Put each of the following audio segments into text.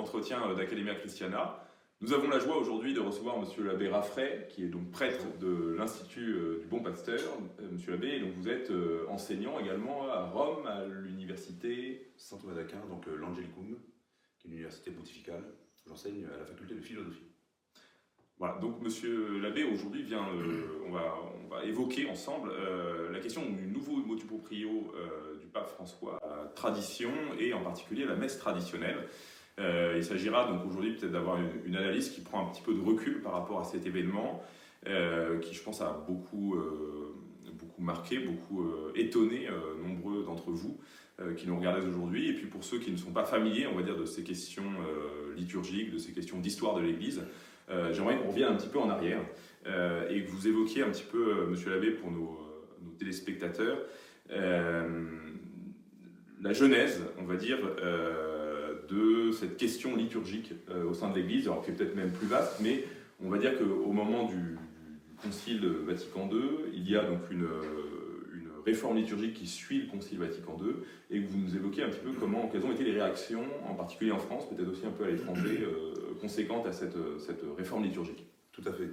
entretien euh, d'Academia Christiana. Nous avons la joie aujourd'hui de recevoir Monsieur l'abbé Raffray, qui est donc prêtre de l'Institut euh, du Bon Pasteur. Monsieur l'abbé, donc vous êtes enseignant également à Rome, à l'université Saint Thomas d'Aquin, donc l'Angelicum, qui est une université pontificale. J'enseigne à la faculté de philosophie. Voilà, donc Monsieur l'abbé aujourd'hui vient, on, va, on va évoquer ensemble la question du nouveau motu proprio pape François tradition et en particulier la messe traditionnelle. Euh, il s'agira donc aujourd'hui peut-être d'avoir une, analyse qui prend un petit peu de recul par rapport à cet événement euh, qui je pense a beaucoup, euh, beaucoup marqué, beaucoup étonné nombreux d'entre vous qui nous regardez aujourd'hui. Et puis pour ceux qui ne sont pas familiers, on va dire, de ces questions liturgiques, de ces questions d'histoire de l'Église, j'aimerais qu'on revienne un petit peu en arrière et que vous évoquiez un petit peu, monsieur l'abbé, pour nos, nos téléspectateurs, la genèse, on va dire, de cette question liturgique euh, au sein de l'Église, alors qui est peut-être même plus vaste, mais on va dire qu'au moment du, Concile Vatican II, il y a donc une, une, réforme liturgique qui suit le Concile Vatican II, et que vous nous évoquez un petit peu comment, quelles ont été les réactions, en particulier en France, peut-être aussi un peu à l'étranger, euh, conséquentes à cette, cette, réforme liturgique. Tout à fait.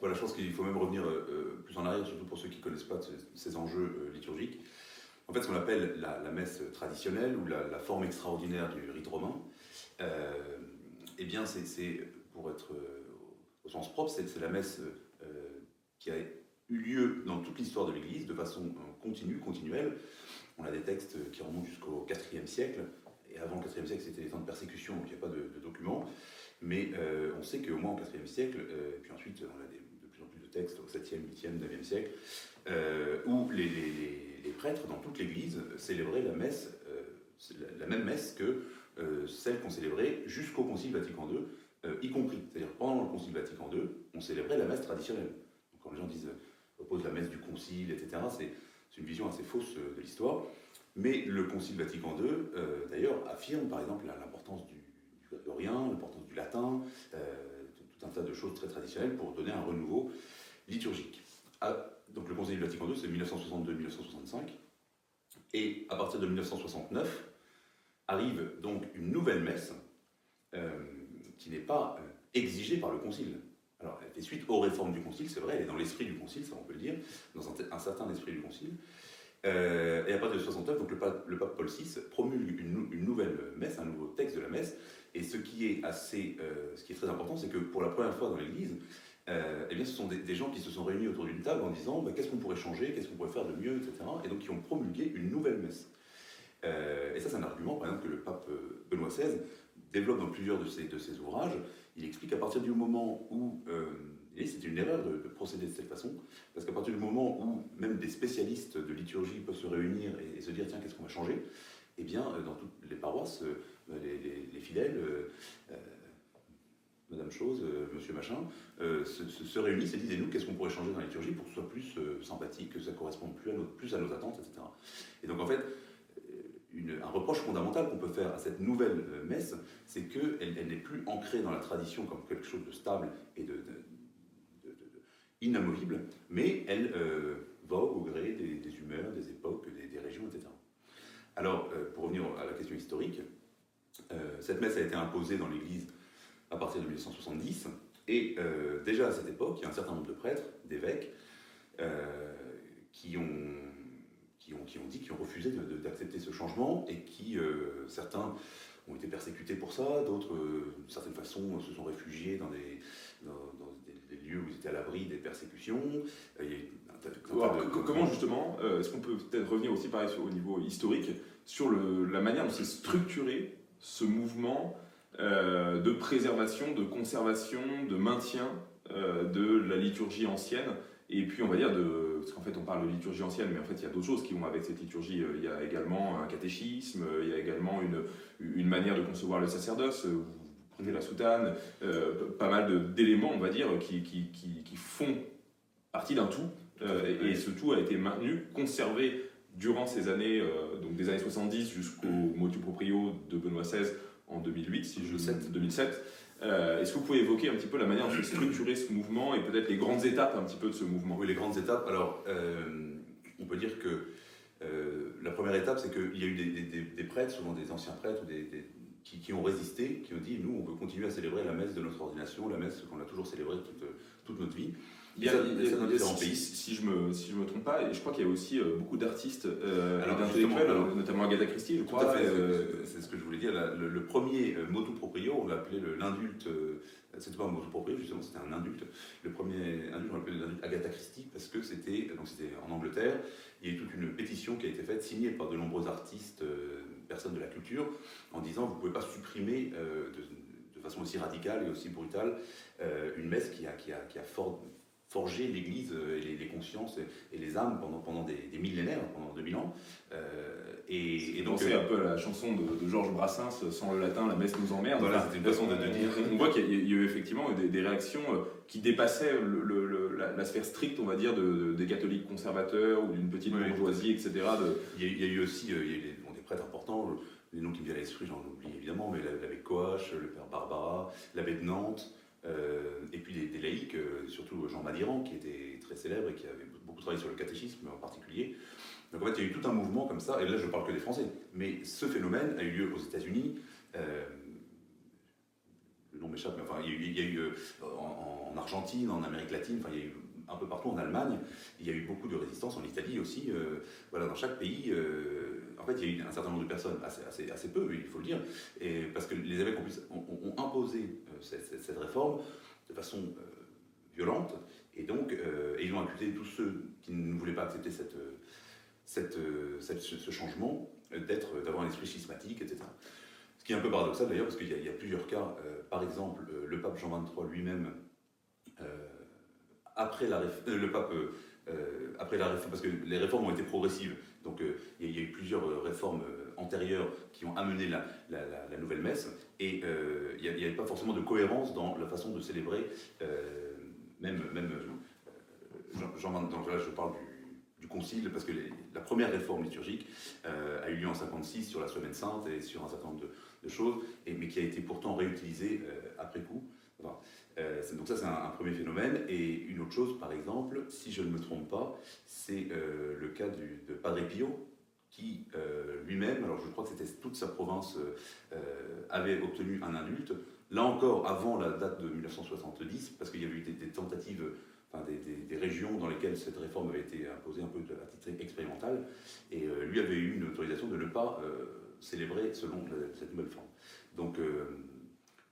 Voilà, je pense qu'il faut même revenir plus en arrière, surtout pour ceux qui ne connaissent pas ces enjeux liturgiques. En fait, ce qu'on appelle la, messe traditionnelle ou la, forme extraordinaire du rite romain, euh, eh bien, c'est, pour être euh, au sens propre, c'est, la messe euh, qui a eu lieu dans toute l'histoire de l'Église de façon continue, continuelle. On a des textes qui remontent jusqu'au IVe siècle, et avant le IVe siècle, c'était les temps de persécution, donc il n'y a pas de, documents. Mais on sait qu'au moins au IVe siècle, et puis ensuite on a de plus en plus de textes au 7e, 8e, 9e siècle, où les prêtres dans toute l'Église célébraient la euh, même messe que euh, celle qu'on célébrait jusqu'au Concile Vatican II, euh, y compris. C'est-à-dire pendant le Concile Vatican II, on célébrait la messe traditionnelle. Donc, quand les gens disent oppose la messe du Concile, etc., c'est une vision assez fausse de l'histoire. Mais le Concile Vatican II, d'ailleurs, affirme par exemple l'importance du, du l'importance du latin, tout un tas de choses très traditionnelles pour donner un renouveau liturgique. Ah, donc le Conseil du Vatican II, c'est 1962-1965. Et à partir de 1969, arrive donc une nouvelle messe euh, qui n'est pas euh, exigée par le Concile. Alors, elle fait suite aux réformes du Concile, c'est vrai, elle est dans l'esprit du Concile, ça on peut le dire, dans un, certain esprit du Concile. Euh, et à partir de 69, donc le pape, Paul VI promulgue une, une, nouvelle messe, un nouveau texte de la messe. Et ce qui est assez, ce qui est très important, c'est que pour la première fois dans l'Église, euh, eh bien, ce sont des, gens qui se sont réunis autour d'une table en disant bah, qu'est-ce qu'on pourrait changer, qu'est-ce qu'on pourrait faire de mieux, etc. Et donc qui ont promulgué une nouvelle messe. Euh, et ça, c'est un argument, par exemple, que le pape euh, Benoît XVI développe dans plusieurs de ses, ouvrages. Il explique qu'à partir du moment où, et c'était une erreur de, procéder de cette façon, parce qu'à partir du moment où même des spécialistes de liturgie peuvent se réunir et, se dire tiens, qu'est-ce qu'on va changer? Eh bien, dans toutes les paroisses, les fidèles Madame Chose, euh, Monsieur Machin, euh, se, réunissent et disent et nous, qu'est-ce qu'on pourrait changer dans la liturgie pour que ce soit plus euh, sympathique, que ça corresponde plus à, nos attentes, etc. Et donc en fait, un reproche fondamental qu'on peut faire à cette nouvelle messe, c'est qu'elle elle, n'est plus ancrée dans la tradition comme quelque chose de stable et de, inamovible, mais elle vogue au gré des, humeurs, des époques, des, régions, etc. Alors, pour revenir à la question historique, cette messe a été imposée dans l'Église à partir de 1970. Et euh, déjà à cette époque, il y a un certain nombre de prêtres, d'évêques, euh, qui, ont, qui, ont, qui ont dit, qui ont refusé d'accepter ce changement et qui, euh, certains ont été persécutés pour ça, d'autres, d'une certaine façon, se sont réfugiés dans des, dans, des, lieux où ils étaient à l'abri des persécutions. comment justement, est-ce qu'on peut peut-être revenir aussi pareil au niveau historique sur le, la manière dont s'est structuré ce mouvement euh, de préservation, de conservation, de maintien euh, de la liturgie ancienne. Et puis, on va dire, de, parce qu'en fait, on parle de liturgie ancienne, mais en fait, il y a d'autres choses qui vont avec cette liturgie. Euh, il y a également un catéchisme, il y a également une, une manière de concevoir le sacerdoce. Vous prenez la soutane, pas mal d'éléments, on va dire, qui, qui, qui, font partie d'un tout. et, ce tout a été maintenu, conservé durant ces années, donc des années 70 jusqu'au motu proprio de Benoît XVI, en 2008, si je 2007. 2007. Euh, Est-ce que vous pouvez évoquer un petit peu la manière dont s'est structuré ce mouvement et peut-être les grandes étapes un petit peu de ce mouvement? Oui, les grandes étapes. Alors, euh, on peut dire que euh, la première étape, c'est qu'il y a eu des, des, prêtres, souvent des anciens prêtres ou des, qui, ont résisté, qui ont dit nous, on veut continuer à célébrer la messe de notre ordination, la messe qu'on a toujours célébrée toute, toute notre vie. Il y a, si, si, je me, si je me trompe pas, et je crois qu'il y a aussi euh, beaucoup d'artistes euh, notamment Agatha Christie, je crois. Tout à fait, euh, c'est ce que je voulais dire. le, premier motu proprio, on l'appelait l'indulte, c'était pas un motu proprio, justement, c'était un indulte. Le premier indulte, on l'appelait l'indulte Agatha Christie, parce que c'était en Angleterre. Il y a eu toute une pétition qui a été faite, signée par de nombreux artistes, personnes de la culture, en disant vous ne pouvez pas supprimer de, de, façon aussi radicale et aussi brutale une messe qui a, qui a, qui a fort forger l'Église euh, et les, consciences et, les âmes pendant, pendant des, millénaires, pendant 2000 ans. Euh, et, donc c'est euh, un peu la chanson de, Georges Brassens, sans le latin, la messe nous emmerde. Voilà, c'est une façon de, dire. On voit qu'il y, a eu effectivement des, réactions qui dépassaient le, la, sphère stricte, on va dire, des catholiques conservateurs ou d'une petite bourgeoisie, etc. Il, y a, eu aussi il y a eu des, prêtres importants, les noms qui me viennent à l'esprit, j'en oublie évidemment, mais l'abbé Coache, le père Barbara, l'abbé de Nantes. Euh, et puis des, laïcs, euh, surtout Jean Madiran, qui était très célèbre et qui avait beaucoup travaillé sur le catéchisme en particulier. Donc en fait, il y a eu tout un mouvement comme ça, et là je parle que des Français. Mais ce phénomène a eu lieu aux États-Unis. Euh, le nom m'échappe, mais enfin, il y a eu, en, en, Argentine, en Amérique latine, enfin, il y a eu un peu partout en Allemagne. Il y a eu beaucoup de résistance en Italie aussi. Euh, voilà, dans chaque pays, euh, en fait, il y a eu un certain nombre de personnes, assez, peu, il faut le dire, parce que les évêques ont, imposé euh, cette, réforme de façon violente, et donc ils ont accusé tous ceux qui ne voulaient pas accepter cette, ce changement d'être, d'avoir un esprit schismatique, etc. Ce qui est un peu paradoxal d'ailleurs, parce qu'il y, a plusieurs cas. par exemple, le pape Jean XXIII lui-même après la réforme, euh, le pape, euh, euh, après la réforme, parce que les réformes ont été progressives, donc il y, a eu plusieurs réformes antérieures qui ont amené la, nouvelle messe, et il n'y avait pas forcément de cohérence dans la façon de célébrer, même, même Jean, donc là je parle du, concile, parce que la première réforme liturgique a eu lieu en 56 sur la semaine sainte et sur un certain nombre de, choses, mais qui a été pourtant réutilisée après coup. Euh, donc ça, c'est un, premier phénomène. Et une autre chose, par exemple, si je ne me trompe pas, c'est euh, le cas du, de Padre Pio, qui euh, lui-même, alors je crois que c'était toute sa province, avait obtenu un indulte. Là encore, avant la date de 1970, parce qu'il y avait eu des, tentatives, enfin des, régions dans lesquelles cette réforme avait été imposée un peu à titre expérimental, et lui avait eu une autorisation de ne pas célébrer selon cette nouvelle forme. Donc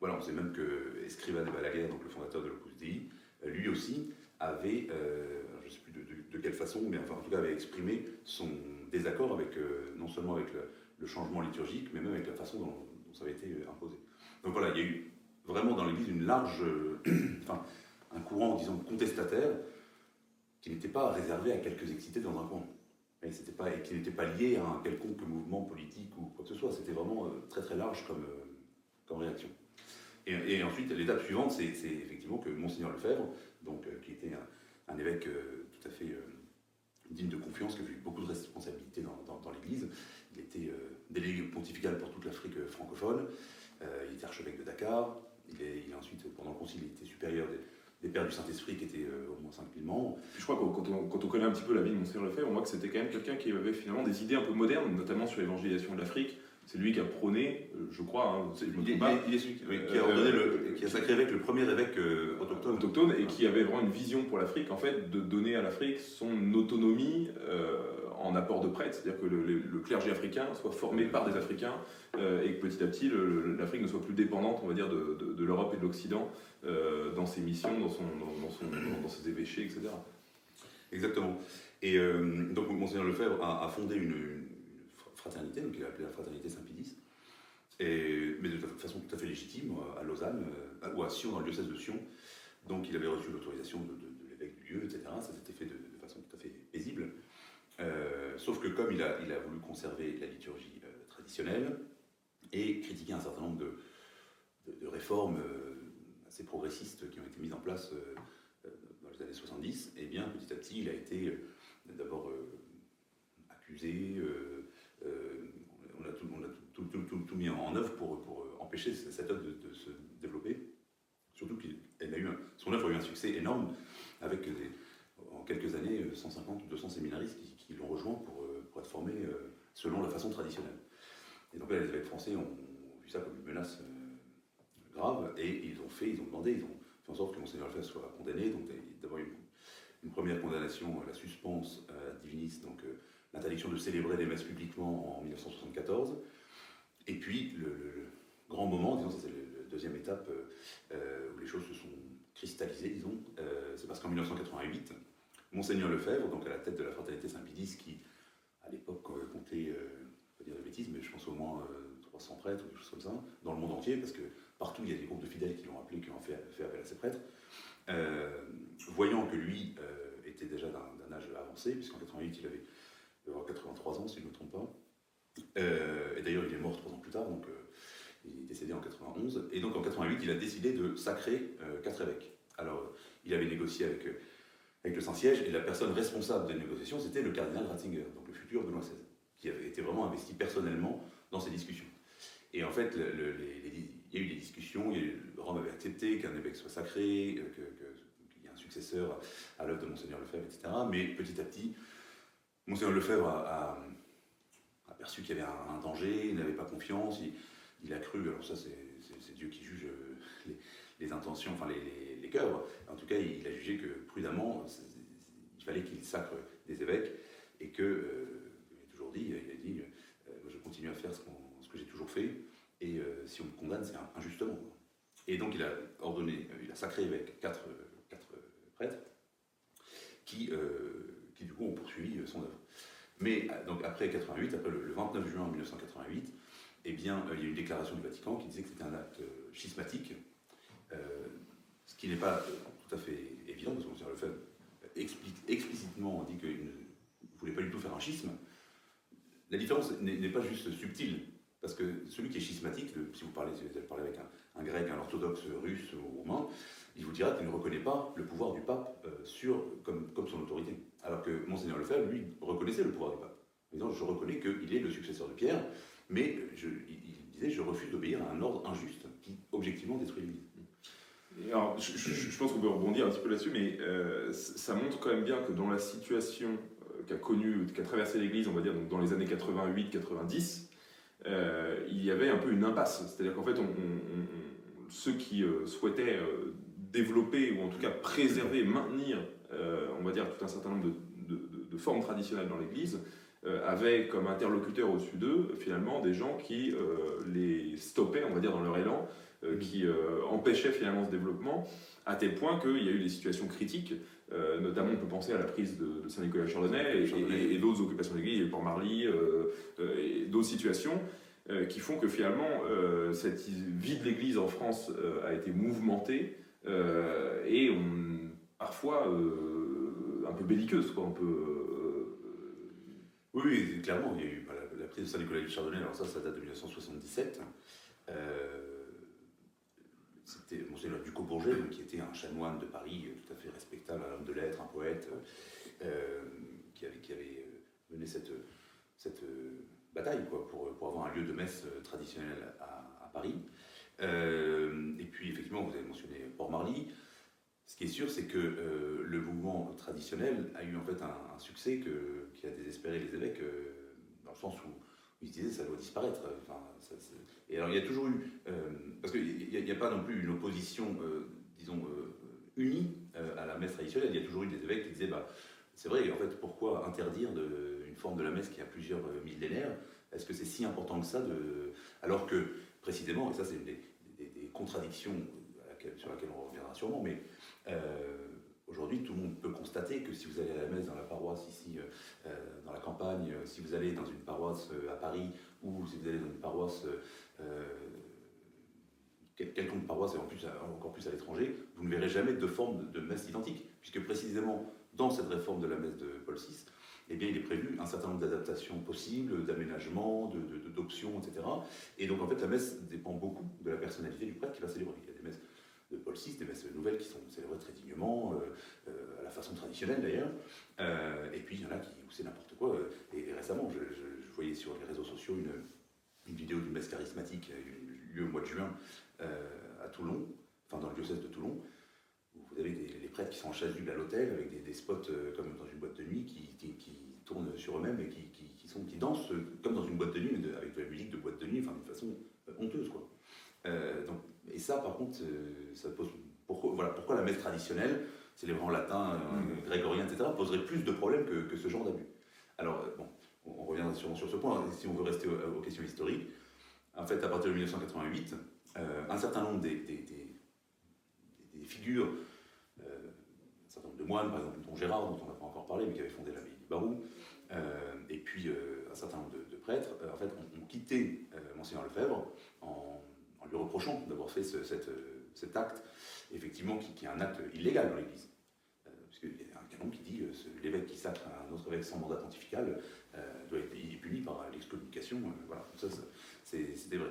voilà, on sait même que Escrivá de Balaguer, donc le fondateur de l'Opus Dei, euh, lui aussi avait, euh, je ne sais plus de, quelle façon, mais en tout cas avait exprimé son désaccord avec, euh, non seulement avec le, changement liturgique, mais même avec la façon dont, ça avait été imposé. Donc voilà, il y a eu vraiment dans l'Église une large, enfin un courant, disons, contestataire qui n'était pas réservé à quelques excités dans un coin. Et qui n'était pas lié à un quelconque mouvement politique ou quoi que ce soit. C'était vraiment très très large comme, comme réaction. Et, ensuite, l'étape suivante, c'est effectivement que Monseigneur Lefebvre, euh, qui était un, évêque euh, tout à fait euh, digne de confiance, qui a eu beaucoup de responsabilités dans, l'Église, il était délégué pontifical pour toute l'Afrique francophone, il était archevêque de Dakar, il est, ensuite, pendant le concile, il était supérieur des, pères du Saint-Esprit, qui étaient au moins 5000 membres. je crois que quand on, quand on, connaît un petit peu la vie de Monseigneur Lefebvre, on voit que c'était quand même quelqu'un qui avait finalement des idées un peu modernes, notamment sur l'évangélisation de l'Afrique, c'est lui qui a prôné, euh, je crois, hein, je me il, pas, il, est celui qui, a ordonné le, qui a sacré avec le premier évêque euh, autochtone. autochtone. et qui avait vraiment une vision pour l'Afrique, en fait, de donner à l'Afrique son autonomie euh, en apport de prêtres, c'est-à-dire que le, clergé africain soit formé par des Africains et que petit à petit l'Afrique ne soit plus dépendante, on va dire, de, de, l'Europe et de l'Occident dans ses missions, dans, son, dans, son, dans, ses évêchés, etc. Exactement. Et donc, Monseigneur Lefebvre a, a fondé une fraternité, donc il a appelé la fraternité Saint-Pédis, mais de façon tout à fait légitime, à Lausanne, euh, ou à Sion, dans le diocèse de Sion. Donc il avait reçu l'autorisation de, l'évêque du lieu, etc. Ça s'était fait de, façon tout à fait paisible. Euh, sauf que comme il a, voulu conserver la liturgie euh, traditionnelle et critiquer un certain nombre de, réformes assez progressistes qui ont été mises en place dans les années 70, et eh bien petit à petit il a été d'abord accusé, pour empêcher cette œuvre de, se développer. Surtout qu'elle a eu son œuvre a eu un succès énorme avec en quelques années 150 ou 200 séminaristes qui, l'ont rejoint pour, euh, être formés euh, selon la façon traditionnelle. Et donc là, les évêques français ont vu ça comme une menace grave, et ils ont fait, ils ont demandé, ils ont fait en sorte que Monseigneur Lefebvre soit condamné. Donc d'abord une, première condamnation, la suspense à divinis, donc l'interdiction de célébrer les messes publiquement en 1974. Et puis le, grand moment, disons, c'est la deuxième étape où les choses se sont cristallisées, disons, c'est parce qu'en 1988, Monseigneur Lefebvre, donc à la tête de la fraternité Saint-Pédis, qui à l'époque comptait, euh, pas dire de bêtises, mais je pense au moins 300 euh, prêtres ou des choses comme ça, dans le monde entier, parce que partout il y a des groupes de fidèles qui l'ont appelé, qui ont fait, appel à ces prêtres. Euh, voyant que lui était déjà d'un âge avancé, puisqu'en 88 il avait 83 ans, si je ne me trompe pas. et d'ailleurs, il est mort trois ans plus tard, donc il est décédé en 91. Et donc en 88, il a décidé de sacrer quatre évêques. Alors, il avait négocié avec avec le Saint-Siège, et la personne responsable des négociations, c'était le cardinal Ratzinger, donc le futur Benoît XVI, qui avait été vraiment investi personnellement dans ces discussions. Et en fait, il y a eu des discussions, Rome avait accepté qu'un évêque soit sacré, euh, ait un successeur à l'œuvre de Monseigneur Lefebvre, etc. Mais petit à petit, Monseigneur Lefebvre a, aperçu qu'il y avait un, danger, il n'avait pas confiance, il, a cru, alors ça c'est Dieu qui juge euh, les, intentions, enfin les en tout cas, il a jugé que prudemment, il fallait qu'il sacre des évêques et que, euh, il a toujours dit, il a dit, euh, je continue à faire ce, que j'ai toujours fait et si on me condamne, c'est injustement. Et donc il a ordonné, il a sacré quatre, quatre prêtres qui, qui du coup ont poursuivi son œuvre. Mais donc après 88, après le, 29 juin 1988, eh bien, il y a une déclaration du Vatican qui disait que c'était un acte schismatique ce qui n'est pas euh, tout à fait évident, parce que M. Lefebvre explique, explicitement dit qu'il ne voulait pas du tout faire un schisme. La différence n'est pas juste subtile, parce que celui qui est schismatique, si vous parlez, si vous parlez avec un, grec, un orthodoxe russe ou romain, il vous dira qu'il ne reconnaît pas le pouvoir du pape euh, sur, comme, son autorité. Alors que Monseigneur Lefebvre, lui, reconnaissait le pouvoir du pape. En je reconnais qu'il est le successeur de Pierre, mais il, disait je refuse d'obéir à un ordre injuste qui, objectivement, détruit l'Église. Alors, je, pense qu'on peut rebondir un petit peu là-dessus, mais euh, ça montre quand même bien que dans la situation euh, qu'a connue, qu'a traversé l'Église, on va dire, dans les années 88-90, euh, il y avait un peu une impasse. C'est-à-dire qu'en fait, ceux qui souhaitaient développer, ou en tout cas préserver, maintenir, on va dire, tout un certain nombre de formes traditionnelles dans l'Église, avaient comme interlocuteurs au-dessus d'eux, finalement, des gens qui les stoppaient, on va dire, dans leur élan, euh, qui euh, empêchait finalement ce développement, à tel point qu'il y a eu des situations critiques, euh, notamment on peut penser à la prise de, Saint-Nicolas-Chardonnay et, d'autres occupations d'église, le Port-Marly, et d'autres situations qui font que finalement cette vie de l'église en France a été mouvementée et on, parfois un peu belliqueuse. Quoi, un peu, oui, clairement, il y a eu la, prise de Saint-Nicolas-Chardonnay, alors ça, ça date de 1977 c'était Monseigneur Ducos-Bourget, qui était un chanoine de Paris, euh, tout à fait respectable, un homme de lettres, un poète, euh, qui avait, euh, mené cette, bataille pour, avoir un lieu de messe traditionnel à, Paris. et puis, effectivement, vous avez mentionné Port-Marly. Ce qui est sûr, c'est que le mouvement traditionnel a eu en fait un, succès que, qui a désespéré les évêques, dans le sens où ils se disaient ça doit disparaître. Et alors il y a toujours eu, euh, parce qu'il n'y a, pas non plus une opposition, euh, disons, euh, unie à la messe traditionnelle, il y a toujours eu des évêques qui disaient, bah, c'est vrai, en fait, pourquoi interdire une forme de la messe qui a plusieurs millénaires Est-ce que c'est si important que ça de... Alors que, précisément, et ça c'est des, des, contradictions sur laquelle on reviendra sûrement, mais Aujourd'hui, tout le monde peut constater que si vous allez à la messe dans la paroisse ici, dans la campagne, si vous allez dans une paroisse à Paris, ou si vous allez dans une paroisse euh, quelconque paroisse, et en plus, encore plus à l'étranger, vous ne verrez jamais de forme de, messe identique, puisque précisément dans cette réforme de la messe de Paul VI, eh bien, il est prévu un certain nombre d'adaptations possibles, d'aménagements, d'options, etc. Et donc, en fait, la messe dépend beaucoup de la personnalité du prêtre qui va célébrer. Il y a des messes Paul VI, des messes nouvelles qui sont célébrées très dignement, euh, euh, à la façon traditionnelle d'ailleurs. et puis, il y en a qui, où c'est n'importe quoi. Et, récemment, je, voyais sur les réseaux sociaux une, vidéo d'une messe charismatique lieu au mois de juin euh, à Toulon, enfin dans le diocèse de Toulon, où vous avez des, les prêtres qui sont en chasuble à l'hôtel avec des, spots euh, comme dans une boîte de nuit qui, tournent sur eux-mêmes et qui, sont, qui dansent comme dans une boîte de nuit, avec de la musique de boîte de nuit, enfin d'une façon euh, quoi. ça, par contre, ça pose. Pourquoi, voilà, pourquoi la messe traditionnelle, célébrant latin, mm. grégorien, etc., poserait plus de problèmes que, que ce genre d'abus? Alors, bon, on revient sûrement sur ce point, si on veut rester aux, questions historiques. En fait, à partir de 1988, un certain nombre des, des, des, figures, un certain nombre de moines, par exemple, dont Gérard, dont on n'a pas encore parlé, mais qui avait fondé l'abbaye du Barou, et puis un certain nombre de, prêtres, en fait, ont, quitté Monseigneur Lefebvre en, lui reprochant d'avoir fait cet acte, effectivement, qui, est un acte illégal dans l'Église. Euh, puisqu'il y a un canon qui dit que l'évêque qui sacre un autre évêque sans mandat pontifical euh, doit être puni par l'excommunication. Euh, voilà, ça, c'était vrai.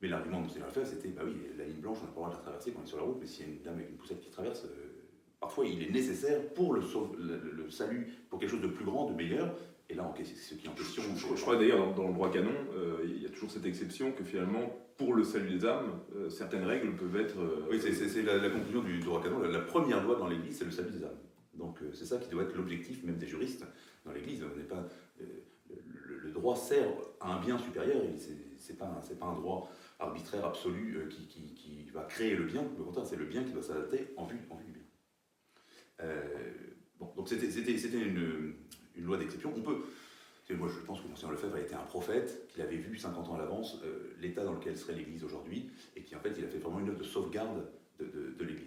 Mais l'argument de M. Lefebvre, c'était bah oui, la ligne blanche, on n'a pas le droit de la traverser quand on est sur la route, mais s'il y a une dame avec une poussette qui traverse, parfois il est nécessaire pour le, salut, pour quelque chose de plus grand, de meilleur, et là, ce qui est en question. Je, crois d'ailleurs, dans, le droit canon, euh, il y a toujours cette exception que finalement, pour le salut des âmes, euh, certaines règles peuvent être. Euh, oui, c'est la, conclusion du droit canon. La, première loi dans l'Église, c'est le salut des âmes. Donc c'est ça qui doit être l'objectif même des juristes dans l'Église. Pas, le, droit sert à un bien supérieur, c'est pas, pas un droit arbitraire absolu qui, qui, va créer le bien. Au contraire, c'est le bien qui doit s'adapter en vue, en vue du bien. bon, donc c'était une une loi d'exception. On peut. Moi, je pense que Monseigneur Lefebvre a été un prophète, qu'il avait vu 50 ans à l'avance euh, l'état dans lequel serait l'Église aujourd'hui, et qui en fait, il a fait vraiment une œuvre de sauvegarde de, l'Église.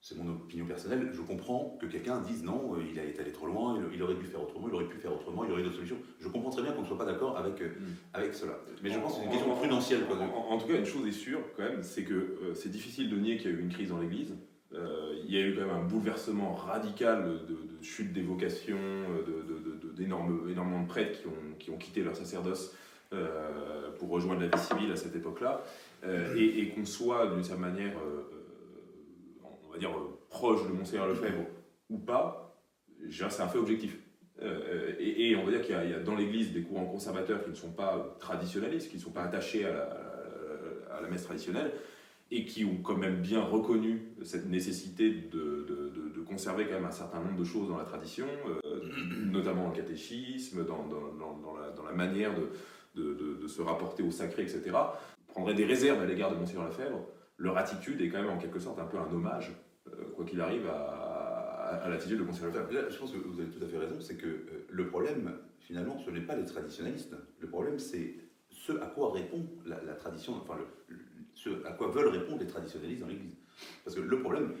C'est mon opinion personnelle. Je comprends que quelqu'un dise non, euh, il a été allé trop loin, il, aurait dû faire autrement, il aurait pu faire autrement, il aurait d'autres solutions. Je comprends très bien qu'on ne soit pas d'accord avec, euh, mm. avec cela. Mais je pense que c'est une question prudentielle. En, tout cas, une chose est sûre, quand même, c'est que c'est difficile de nier qu'il y a eu une crise dans l'Église. Euh, il y a eu quand même un bouleversement radical de, chute des vocations, d'énormes énormément de prêtres qui ont, qui ont quitté leur sacerdoce euh, pour rejoindre la vie civile à cette époque-là, euh, et, qu'on soit d'une certaine manière, on va dire, proche de Monseigneur Lefebvre ou pas, c'est un fait objectif. Et, on va dire qu'il y, a dans l'Église des courants conservateurs qui ne sont pas traditionnalistes, qui ne sont pas attachés à la messe traditionnelle, et qui ont quand même bien reconnu cette nécessité de, de, de, conserver quand même un certain nombre de choses dans la tradition, euh, notamment le catéchisme, dans, dans, dans, la, manière de, se rapporter au sacré, etc., prendrait des réserves à l'égard de Monseigneur Lefebvre. Leur attitude est quand même en quelque sorte un peu un hommage, euh, quoi qu'il arrive, à, à, l'attitude de Monseigneur Lefebvre. Je pense que vous avez tout à fait raison, c'est que euh, le problème, finalement, ce n'est pas les traditionnalistes. Le problème, c'est ce à quoi répond la, tradition, enfin le à quoi veulent répondre les traditionnalistes dans l'Église. Parce que le problème,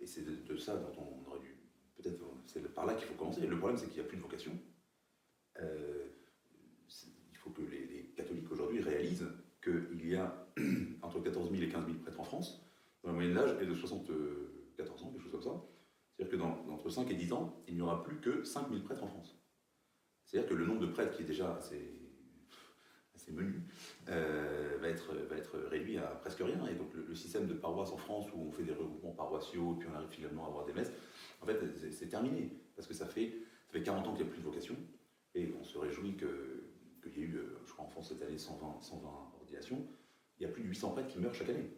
et c'est de, ça dont on aurait dû, peut-être, c'est par là qu'il faut commencer, le problème c'est qu'il n'y a plus de vocation. Euh, il faut que les, catholiques aujourd'hui réalisent qu'il y a entre 14 000 et 15 000 prêtres en France, dont la moyenne d'âge est de 74 ans, quelque chose comme ça. C'est-à-dire que dans, entre 5 et 10 ans, il n'y aura plus que 5 000 prêtres en France. C'est-à-dire que le nombre de prêtres qui est déjà assez menu, euh, va, être, réduit à presque rien. Et donc le, système de paroisse en France où on fait des regroupements paroissiaux puis on arrive finalement à avoir des messes, en fait c'est terminé. Parce que ça fait, ça fait 40 ans qu'il n'y a plus de vocation et on se réjouit qu'il y ait eu, euh, je crois en France cette année, 120, 120 ordinations. Il y a plus de 800 prêtres qui meurent chaque année.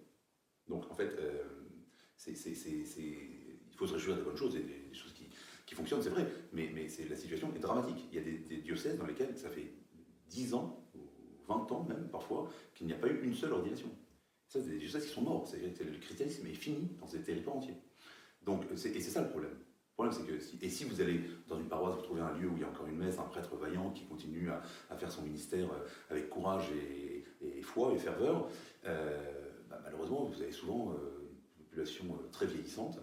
Donc en fait, euh, c'est, il faut se réjouir des bonnes choses et des, choses qui, qui fonctionnent, c'est vrai, mais, mais la situation est dramatique. Il y a des, des diocèses dans lesquels ça fait 10 ans 20 ans même parfois, qu'il n'y a pas eu une seule ordination. Ça, c'est des choses qui sont morts. C'est, le christianisme est fini dans ces territoires entiers. Donc, et c'est ça le problème. Problème, c'est que, et si vous allez dans une paroisse, vous trouvez un lieu où il y a encore une messe, un prêtre vaillant qui continue à, faire son ministère euh, avec courage et, foi et ferveur, euh, bah, malheureusement, vous avez souvent euh, une population très vieillissante,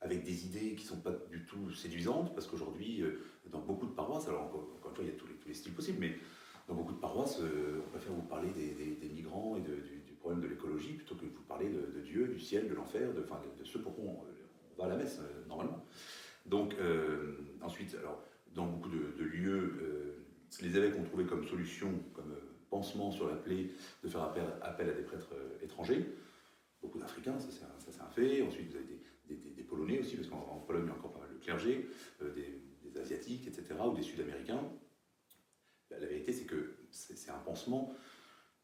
avec des idées qui ne sont pas du tout séduisantes, parce qu'aujourd'hui, dans beaucoup de paroisses, alors encore, une fois, il y a tous les styles possibles, mais dans beaucoup de paroisses, euh, on préfère vous parler des, migrants et du, problème de l'écologie plutôt que de vous parler de, Dieu, du ciel, de l'enfer, de, enfin, de, ce pourquoi on, va à la messe euh, normalement. Donc, euh, ensuite, alors, dans beaucoup de, lieux, les évêques ont trouvé comme solution, comme pansement sur la plaie, de faire appel, à des prêtres étrangers. Beaucoup d'Africains, ça c'est un, fait. Ensuite, vous avez des, Polonais aussi, parce qu'en Pologne, il y a encore pas mal de clergé, des, des Asiatiques, etc., ou des Sud-Américains. La, vérité, c'est que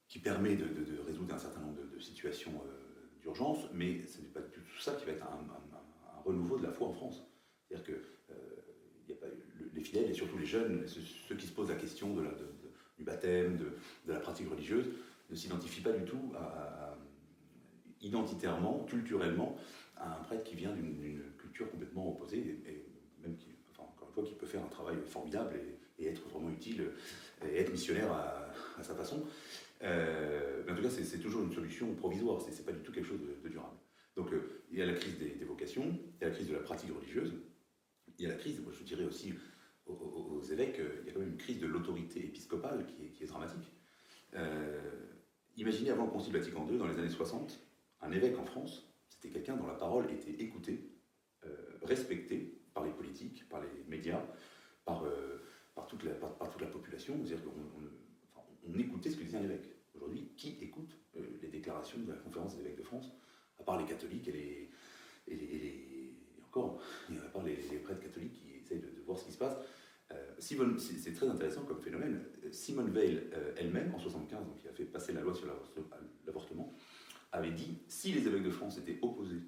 qui permet de, résoudre un certain nombre de, situations euh, d'urgence, mais ce n'est pas tout ça qui va être un, renouveau de la foi en France. C'est-à-dire que euh, les fidèles, et surtout les jeunes, ceux, qui se posent la question du baptême, de, la pratique religieuse, ne s'identifie pas du tout identitairement, culturellement, à un prêtre qui vient d'une culture complètement opposée, et, même qui, encore une fois, qui peut faire un travail formidable et, être vraiment utile, et être missionnaire à, sa façon. Euh, en tout cas, c'est toujours une solution provisoire, c'est pas du tout quelque chose de, durable. Donc euh, il y a la crise des, vocations, il y a la crise de la pratique religieuse, il y a la crise, je dirais aussi aux, évêques, euh, il y a quand même une crise de l'autorité épiscopale qui est, dramatique. imaginez avant le Concile Vatican II, dans les années 60, un évêque en France, c'était quelqu'un dont la parole était écoutée, respectée par les politiques, par les médias, par, par, toute, la, par, toute la population. C'est-à-dire qu'on on, écoutait ce que disait un évêque. Aujourd'hui, qui écoute les déclarations de la conférence des évêques de France à part les catholiques et les, et les, encore, à part les, prêtres catholiques qui essayent de, voir ce qui se passe. Euh, c'est très intéressant comme phénomène. Simone Veil euh, elle-même, en 75, donc qui a fait passer la loi sur l'avortement, avait dit si les évêques de France étaient opposés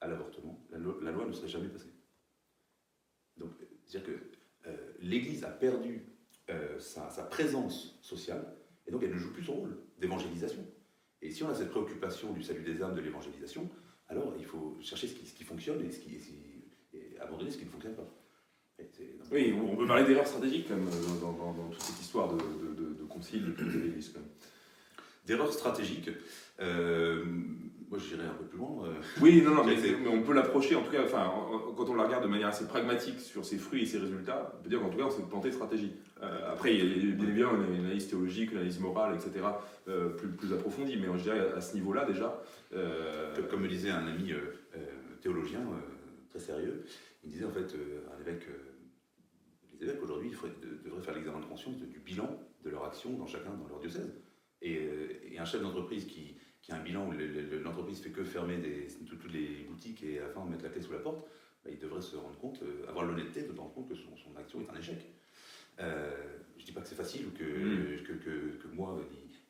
à l'avortement, la, loi ne serait jamais passée. Donc, c'est-à-dire que euh, l'Église a perdu sa, sa, présence sociale, et donc elle ne joue plus son rôle d'évangélisation. Et si on a cette préoccupation du salut des âmes, de l'évangélisation, alors il faut chercher ce qui, ce qui fonctionne et, ce qui, et abandonner ce qui ne fonctionne pas. oui, on peut parler d'erreurs stratégiques comme dans, toute cette histoire de, de, de concile de l'Église. D'erreurs stratégiques. Euh, moi, j'irais un peu plus loin. Euh. Oui, non, non, mais, on peut l'approcher, en tout cas, enfin, quand on la regarde de manière assez pragmatique sur ses fruits et ses résultats, on peut dire qu'en tout cas, on s'est planté de stratégie. Euh, après, il y a bien évidemment une analyse théologique, une analyse morale, etc., euh, plus, plus approfondie, mais je dirais à ce niveau-là déjà. Comme me disait un ami théologien très sérieux, il disait en fait, un évêque, les évêques aujourd'hui devraient faire l'examen de conscience du bilan de leur action dans chacun, dans leur diocèse. et un chef d'entreprise qui qui a un bilan où l'entreprise fait que fermer toutes les boutiques et à la fin mettre la clé sous la porte, bah, il devrait se rendre compte, euh, avoir l'honnêteté de se rendre compte que son, action est un échec. Euh, je ne dis pas que c'est facile ou que, mm. que, moi,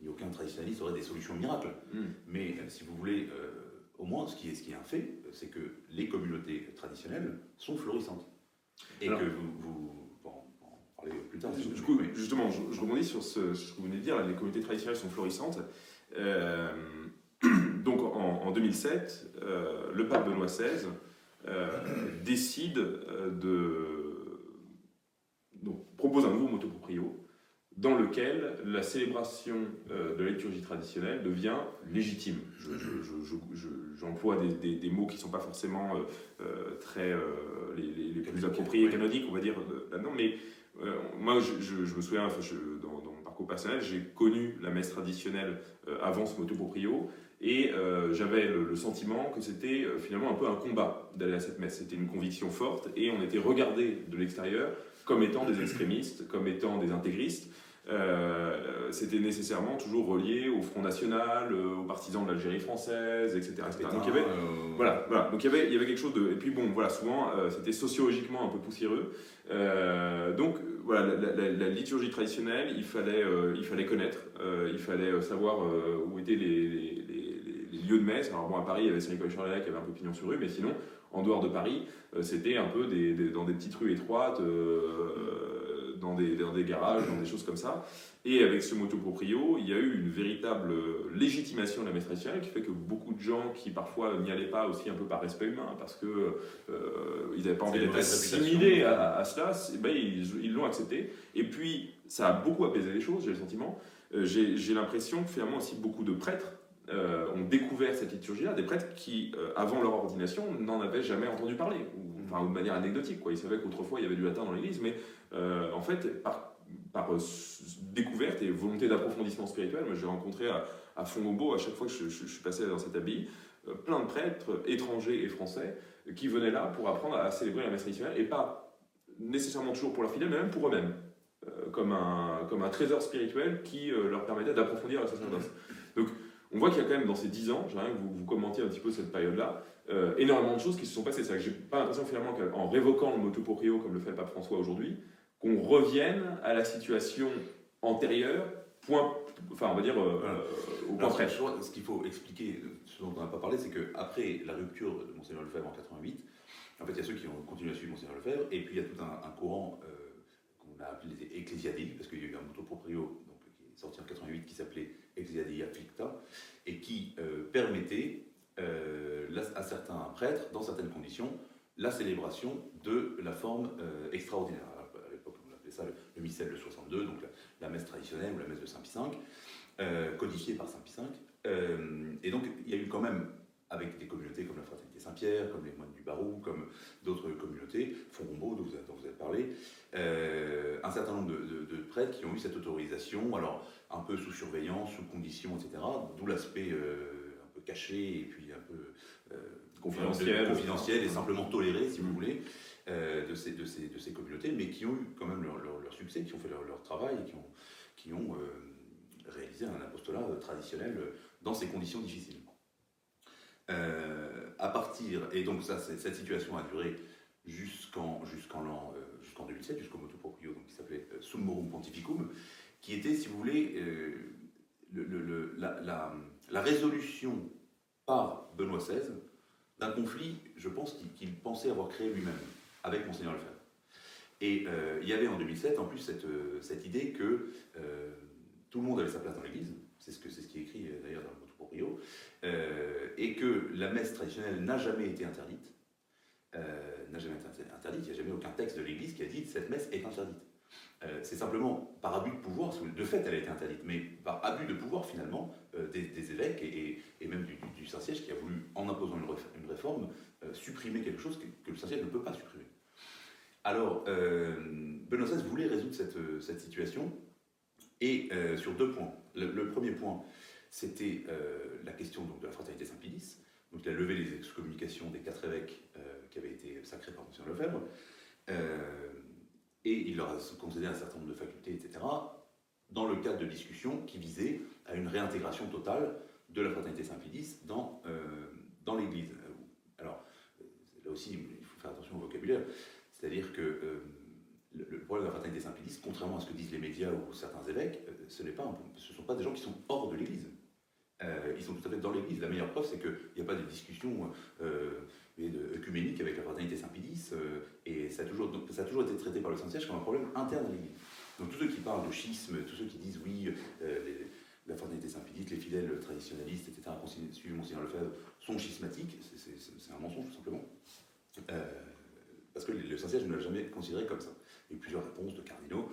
ni, aucun traditionnaliste aurait des solutions miracles. Mm. Mais euh, si vous voulez, au moins, ce qui, est, ce qui est un fait, c'est que les communautés traditionnelles sont florissantes. Et que vous, vous en parler plus tard. du coup, justement, je, rebondis sur ce, ce, que vous venez de dire, les communautés traditionnelles sont florissantes. Donc en, 2007, euh, le pape Benoît XVI euh, décide euh, de donc, propose un nouveau motu proprio dans lequel la célébration de la liturgie traditionnelle devient légitime. J'emploie des, des, mots qui ne sont pas forcément très les, plus appropriés, canoniques, on va dire là-dedans, mais moi je, me souviens, dans, dans, mon parcours personnel, j'ai connu la messe traditionnelle avant ce motu proprio, et euh, j'avais le, sentiment que c'était euh, finalement un peu un combat d'aller à cette messe. C'était une conviction forte et on était regardé de l'extérieur comme étant des extrémistes, comme étant des intégristes. Euh, c'était nécessairement toujours relié au Front National, aux partisans de l'Algérie française, etc. Donc, il y avait, voilà, voilà, donc il y avait, il y avait quelque chose de... Et puis bon, voilà, souvent, c'était sociologiquement un peu poussiéreux. donc voilà, la, liturgie traditionnelle, il fallait, il fallait connaître, il fallait savoir où étaient les de messe. Alors bon, à Paris, il y avait Saint-Nicolas qui avait un peu pignon sur rue, mais sinon, en dehors de Paris, euh, c'était un peu des, dans des petites rues étroites, euh, dans, des, dans des garages, dans des choses comme ça. Et avec ce moto proprio, il y a eu une véritable légitimation de la traditionnelle qui fait que beaucoup de gens qui parfois n'y allaient pas aussi un peu par respect humain, parce que euh, n'avaient pas envie d'être assimilés à, cela, ben, ils l'ont accepté. Et puis, ça a beaucoup apaisé les choses, j'ai le sentiment. j'ai l'impression que finalement aussi beaucoup de prêtres euh, ont découvert cette liturgie-là, des prêtres qui, euh, avant leur ordination, n'en avaient jamais entendu parler, ou, enfin, de manière anecdotique. Quoi. Ils savaient qu'autrefois il y avait du latin dans l'église, mais euh, en fait, par, par découverte et volonté d'approfondissement spirituel, j'ai rencontré à, à Font-Aubeau, à chaque fois que je, suis passé dans cette abbaye, plein de prêtres étrangers et français qui venaient là pour apprendre à célébrer la messe traditionnelle, et pas nécessairement toujours pour leurs fidèles, mais même pour eux-mêmes. comme, un, comme un trésor spirituel qui leur permettait d'approfondir la sacerdoce. Donc, on voit qu'il y a quand même dans ces 10 ans, j'aimerais que vous, vous commentiez un petit peu cette période-là, euh, énormément de choses qui se sont passées. C'est que j'ai pas l'impression finalement qu'en révoquant le motu proprio comme le fait le pape François aujourd'hui, qu'on revienne à la situation antérieure, point, enfin on va dire euh, au point près. Ce qu'il faut expliquer, ce dont on n'a pas parlé, c'est qu'après la rupture de Monseigneur Lefebvre en 88, en fait il y a ceux qui ont continué à suivre Monseigneur Lefebvre, et puis il y a tout un, courant euh, qu'on a appelé les ecclésiadéiques, parce qu'il y a eu un motu proprio donc, qui est sorti en 88 qui s'appelait ex-Yadiyah et qui euh, permettait euh, à certains prêtres, dans certaines conditions, la célébration de la forme euh, extraordinaire. À l'époque, on appelait ça le, le missel de 62, donc la, la, messe traditionnelle ou la messe de Saint-Pie V, codifiée par Saint-Pie V. et donc, il y a eu quand même, avec des communautés comme la Fraternité, Saint-Pierre, comme les moines du Barou, comme d'autres communautés, Fonrombault dont, dont vous avez parlé, euh, un certain nombre de, prêtres qui ont eu cette autorisation, alors un peu sous surveillance, sous conditions, etc., d'où l'aspect euh, un peu caché et puis un peu euh, confidentiel. confidentiel et simplement toléré, si vous voulez, de, ces, de, ces, de ces communautés, mais qui ont eu quand même leur, leur, succès, qui ont fait leur, leur, travail et qui ont, qui ont réalisé un apostolat traditionnel dans ces conditions difficiles. Euh, à partir, et donc ça, cette situation a duré jusqu'en jusqu'en l'an euh, jusqu'en 2007, jusqu'au motu proprio, qui s'appelait euh, Summorum Pontificum, qui était, si vous voulez, le, le, la, résolution par Benoît XVI d'un conflit, je pense, qu'il pensait avoir créé lui-même avec Monseigneur Lefebvre. Et il y avait en 2007, en plus, cette, idée que tout le monde avait sa place dans l'Église, c'est ce, qui est écrit d'ailleurs dans le euh, et que la messe traditionnelle n'a jamais été interdite, euh, n'a jamais interdite, il n'y a jamais aucun texte de l'Église qui a dit que cette messe est interdite. Euh, c'est simplement par abus de pouvoir, de fait elle a été interdite, mais par abus de pouvoir finalement des, évêques et, même du, Saint-Siège qui a voulu, en imposant une, réforme, supprimer quelque chose que, le Saint-Siège ne peut pas supprimer. Alors, Benoît XVI voulait résoudre cette, situation, et sur deux points. le premier point, c'était euh, la question donc, de la fraternité Saint-Pédis. Donc il a levé les excommunications des quatre évêques euh, qui avaient été sacrés par M. Lefebvre. Euh, et il leur a concédé un certain nombre de facultés, etc., dans le cadre de discussions qui visaient à une réintégration totale de la fraternité Saint-Pédis dans, dans l'Église. Alors, là aussi, il faut faire attention au vocabulaire. C'est-à-dire que le, problème de la fraternité Saint-Pédis, contrairement à ce que disent les médias ou certains évêques, ce ne sont pas des gens qui sont hors de l'Église. Euh, ils sont tout à fait dans l'Église. La meilleure preuve, c'est qu'il n'y a pas de discussion euh, œcuménique avec la fraternité Saint-Pédis, euh, et ça a, toujours, été traité par le Saint-Siège comme un problème interne à l'Église. Donc tous ceux qui parlent de schisme, tous ceux qui disent oui, la fraternité Saint-Pédis, les fidèles traditionnalistes, etc., suivant Monseigneur Lefebvre, sont schismatiques, c'est un mensonge tout simplement. parce que le Saint-Siège ne l'a jamais considéré comme ça. Il y a eu plusieurs réponses de cardinaux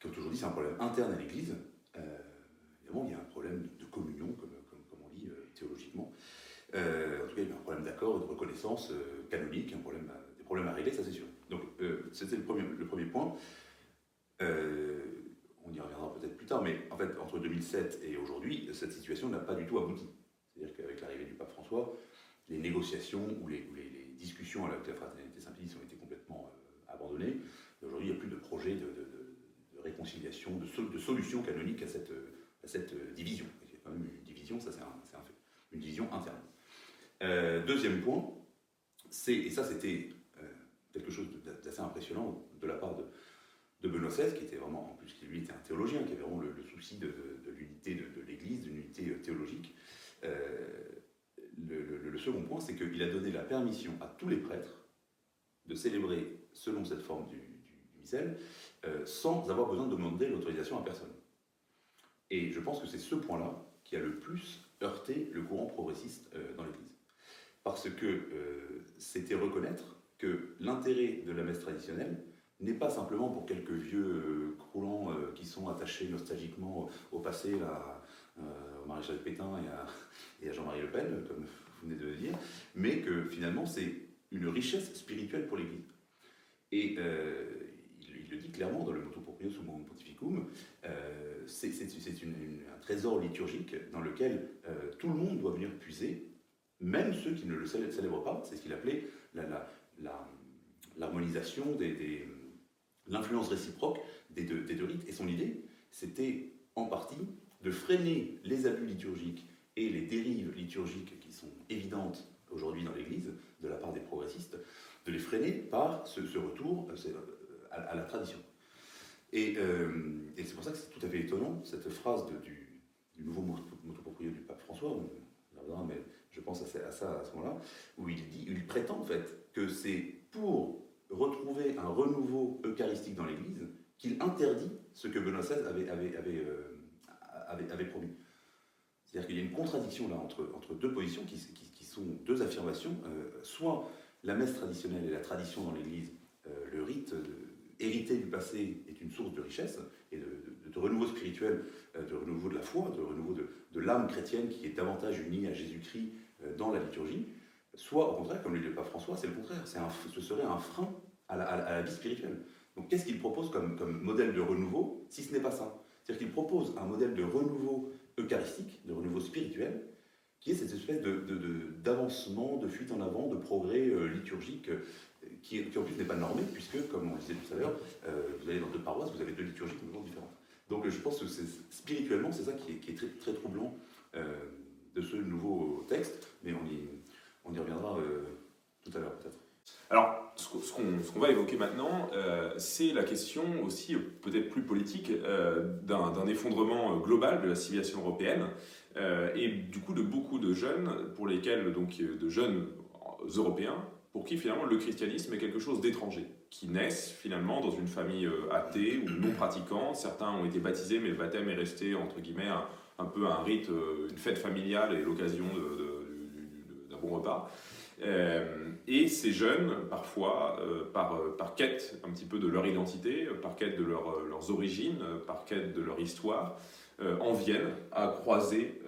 qui ont toujours dit c'est un problème interne à l'Église. évidemment, il y a un problème de communion, Euh, en tout cas, il y a un problème d'accord et de reconnaissance euh, canonique, un problème, des problèmes à régler, ça c'est sûr. Donc, euh, c'était le premier, point. on y reviendra peut-être plus tard, mais en fait, entre 2007 et aujourd'hui, cette situation n'a pas du tout abouti. C'est-à-dire qu'avec l'arrivée du pape François, les négociations ou les, discussions avec la fraternité Saint-Pédis ont été complètement abandonnées. Aujourd'hui, il n'y a plus de projet de, réconciliation, de, solution canonique à cette, à division. Il y a quand même une division, ça c'est un fait une vision interne. Euh, deuxième point, c'est, et ça c'était euh, quelque chose d'assez impressionnant de la part de, de, Benoît XVI, qui était vraiment, en plus lui était un théologien, qui avait vraiment le, souci de, l'unité de, l'Église, d'une unité euh, théologique. le, second point, c'est qu'il a donné la permission à tous les prêtres de célébrer selon cette forme du, du, sans avoir besoin de demander l'autorisation à personne. Et je pense que c'est ce point-là qui a le plus heurté le courant progressiste euh, dans l'Église. Parce que euh, c'était reconnaître que l'intérêt de la messe traditionnelle n'est pas simplement pour quelques vieux euh, croulants qui sont attachés nostalgiquement au, passé, au maréchal Pétain et à, Jean-Marie Le Pen, comme vous venez de le dire, mais que finalement c'est une richesse spirituelle pour l'Église. Et il, le dit clairement dans le Motu Proprio Summorum Pontificum, c'est un trésor liturgique dans lequel euh, tout le monde doit venir puiser, même ceux qui ne le célèbrent pas. C'est ce qu'il appelait l'harmonisation, l'influence réciproque des deux, des deux rites. Et son idée, c'était en partie de freiner les abus liturgiques et les dérives liturgiques qui sont évidentes aujourd'hui dans l'Église, de la part des progressistes, de les freiner par ce, retour euh, à, la tradition. Euh, et, c'est pour ça que c'est tout à fait étonnant, cette phrase du, nouveau motopropriétaire du pape François, je pense à ça à, ce moment-là, où il, prétend en fait que c'est pour retrouver un renouveau eucharistique dans l'Église qu'il interdit ce que Benoît XVI euh, avait, promis. C'est-à-dire qu'il y a une contradiction là entre, deux positions qui, qui, sont deux affirmations. soit la messe traditionnelle et la tradition dans l'Église, le rite hérité du passé est une source de richesse et de, renouveau spirituel, de renouveau de la foi, de renouveau de, l'âme chrétienne qui est davantage unie à Jésus-Christ dans la liturgie, soit au contraire, comme le dit le pape François, c'est le contraire, un, ce serait un frein à la, vie spirituelle. Donc qu'est-ce qu'il propose comme, modèle de renouveau, si ce n'est pas ça? C'est-à-dire qu'il propose un modèle de renouveau eucharistique, de renouveau spirituel, qui est cette espèce d'avancement, de, de, fuite en avant, de progrès euh, liturgique, euh, qui, en plus n'est pas normé, puisque, comme on disait tout à l'heure, euh, vous allez dans deux paroisses, vous avez deux liturgies complètement différentes. Donc je pense que spirituellement, c'est ça qui est, très, troublant de ce nouveau texte, mais on y, reviendra tout à l'heure peut-être. Alors, ce qu'on va évoquer maintenant, euh, c'est la question aussi euh, peut-être plus politique euh, d'un effondrement global de la civilisation européenne et du coup de beaucoup de jeunes pour lesquels, donc de jeunes européens, pour qui finalement le christianisme est quelque chose d'étranger, qui naissent finalement dans une famille athée ou non pratiquante. Certains ont été baptisés, mais le baptême est resté entre guillemets un, peu un rite, une fête familiale et l'occasion d'un bon repas. Euh, et ces jeunes, parfois, euh, par, euh, par quête un petit peu de leur identité, par quête de leur, leurs origines, par quête de leur histoire, en viennent à croiser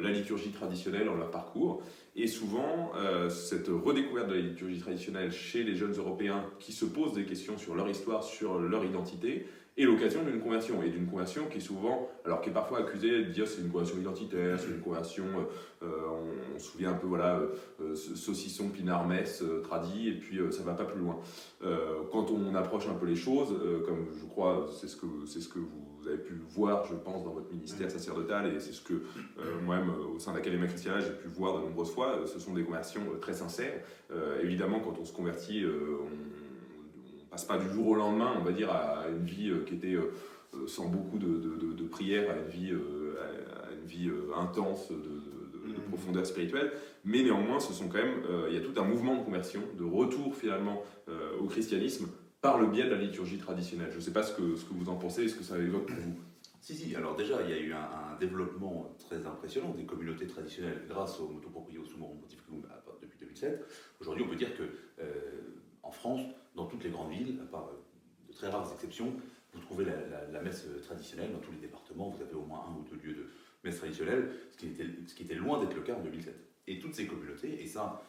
la liturgie traditionnelle dans leur parcours. Et souvent, cette redécouverte de la liturgie traditionnelle chez les jeunes Européens qui se posent des questions sur leur histoire, sur leur identité, et l'occasion d'une conversion, et d'une conversion qui est souvent, alors qui est parfois accusée de dire c'est une conversion identitaire, c'est une conversion, euh, on, se souvient un peu, voilà, euh, saucisson, pinard, messe, euh, et puis ça va pas plus loin. quand on approche un peu les choses, comme je crois, c'est ce, c'est ce que vous avez pu voir, je pense, dans votre ministère sacerdotal, et c'est ce que moi-même, au sein de l'Académie chrétienne, j'ai pu voir de nombreuses fois, ce sont des conversions très sincères. évidemment, quand on se convertit, on passe pas du jour au lendemain, on va dire, à une vie euh, qui était euh, euh, sans beaucoup de, de, prières, à une vie, à une vie intense de, mmh. profondeur spirituelle. Mais néanmoins, ce sont quand même, il y a tout un mouvement de conversion, de retour finalement au christianisme par le biais de la liturgie traditionnelle. Je ne sais pas ce que, ce que vous en pensez, ce que ça évoque pour vous? Si, si, alors déjà, il y a eu un, développement très impressionnant des communautés traditionnelles grâce au Motoproprio Sumorum Pontificum depuis 2007. Aujourd'hui, on peut dire que en France, dans toutes les grandes villes, à part euh, de très rares exceptions, vous trouvez la, messe traditionnelle. Dans tous les départements, vous avez au moins un ou deux lieux de messe traditionnelle, ce qui était, ce qui était loin d'être le cas en 2007. Et toutes ces communautés, et ça,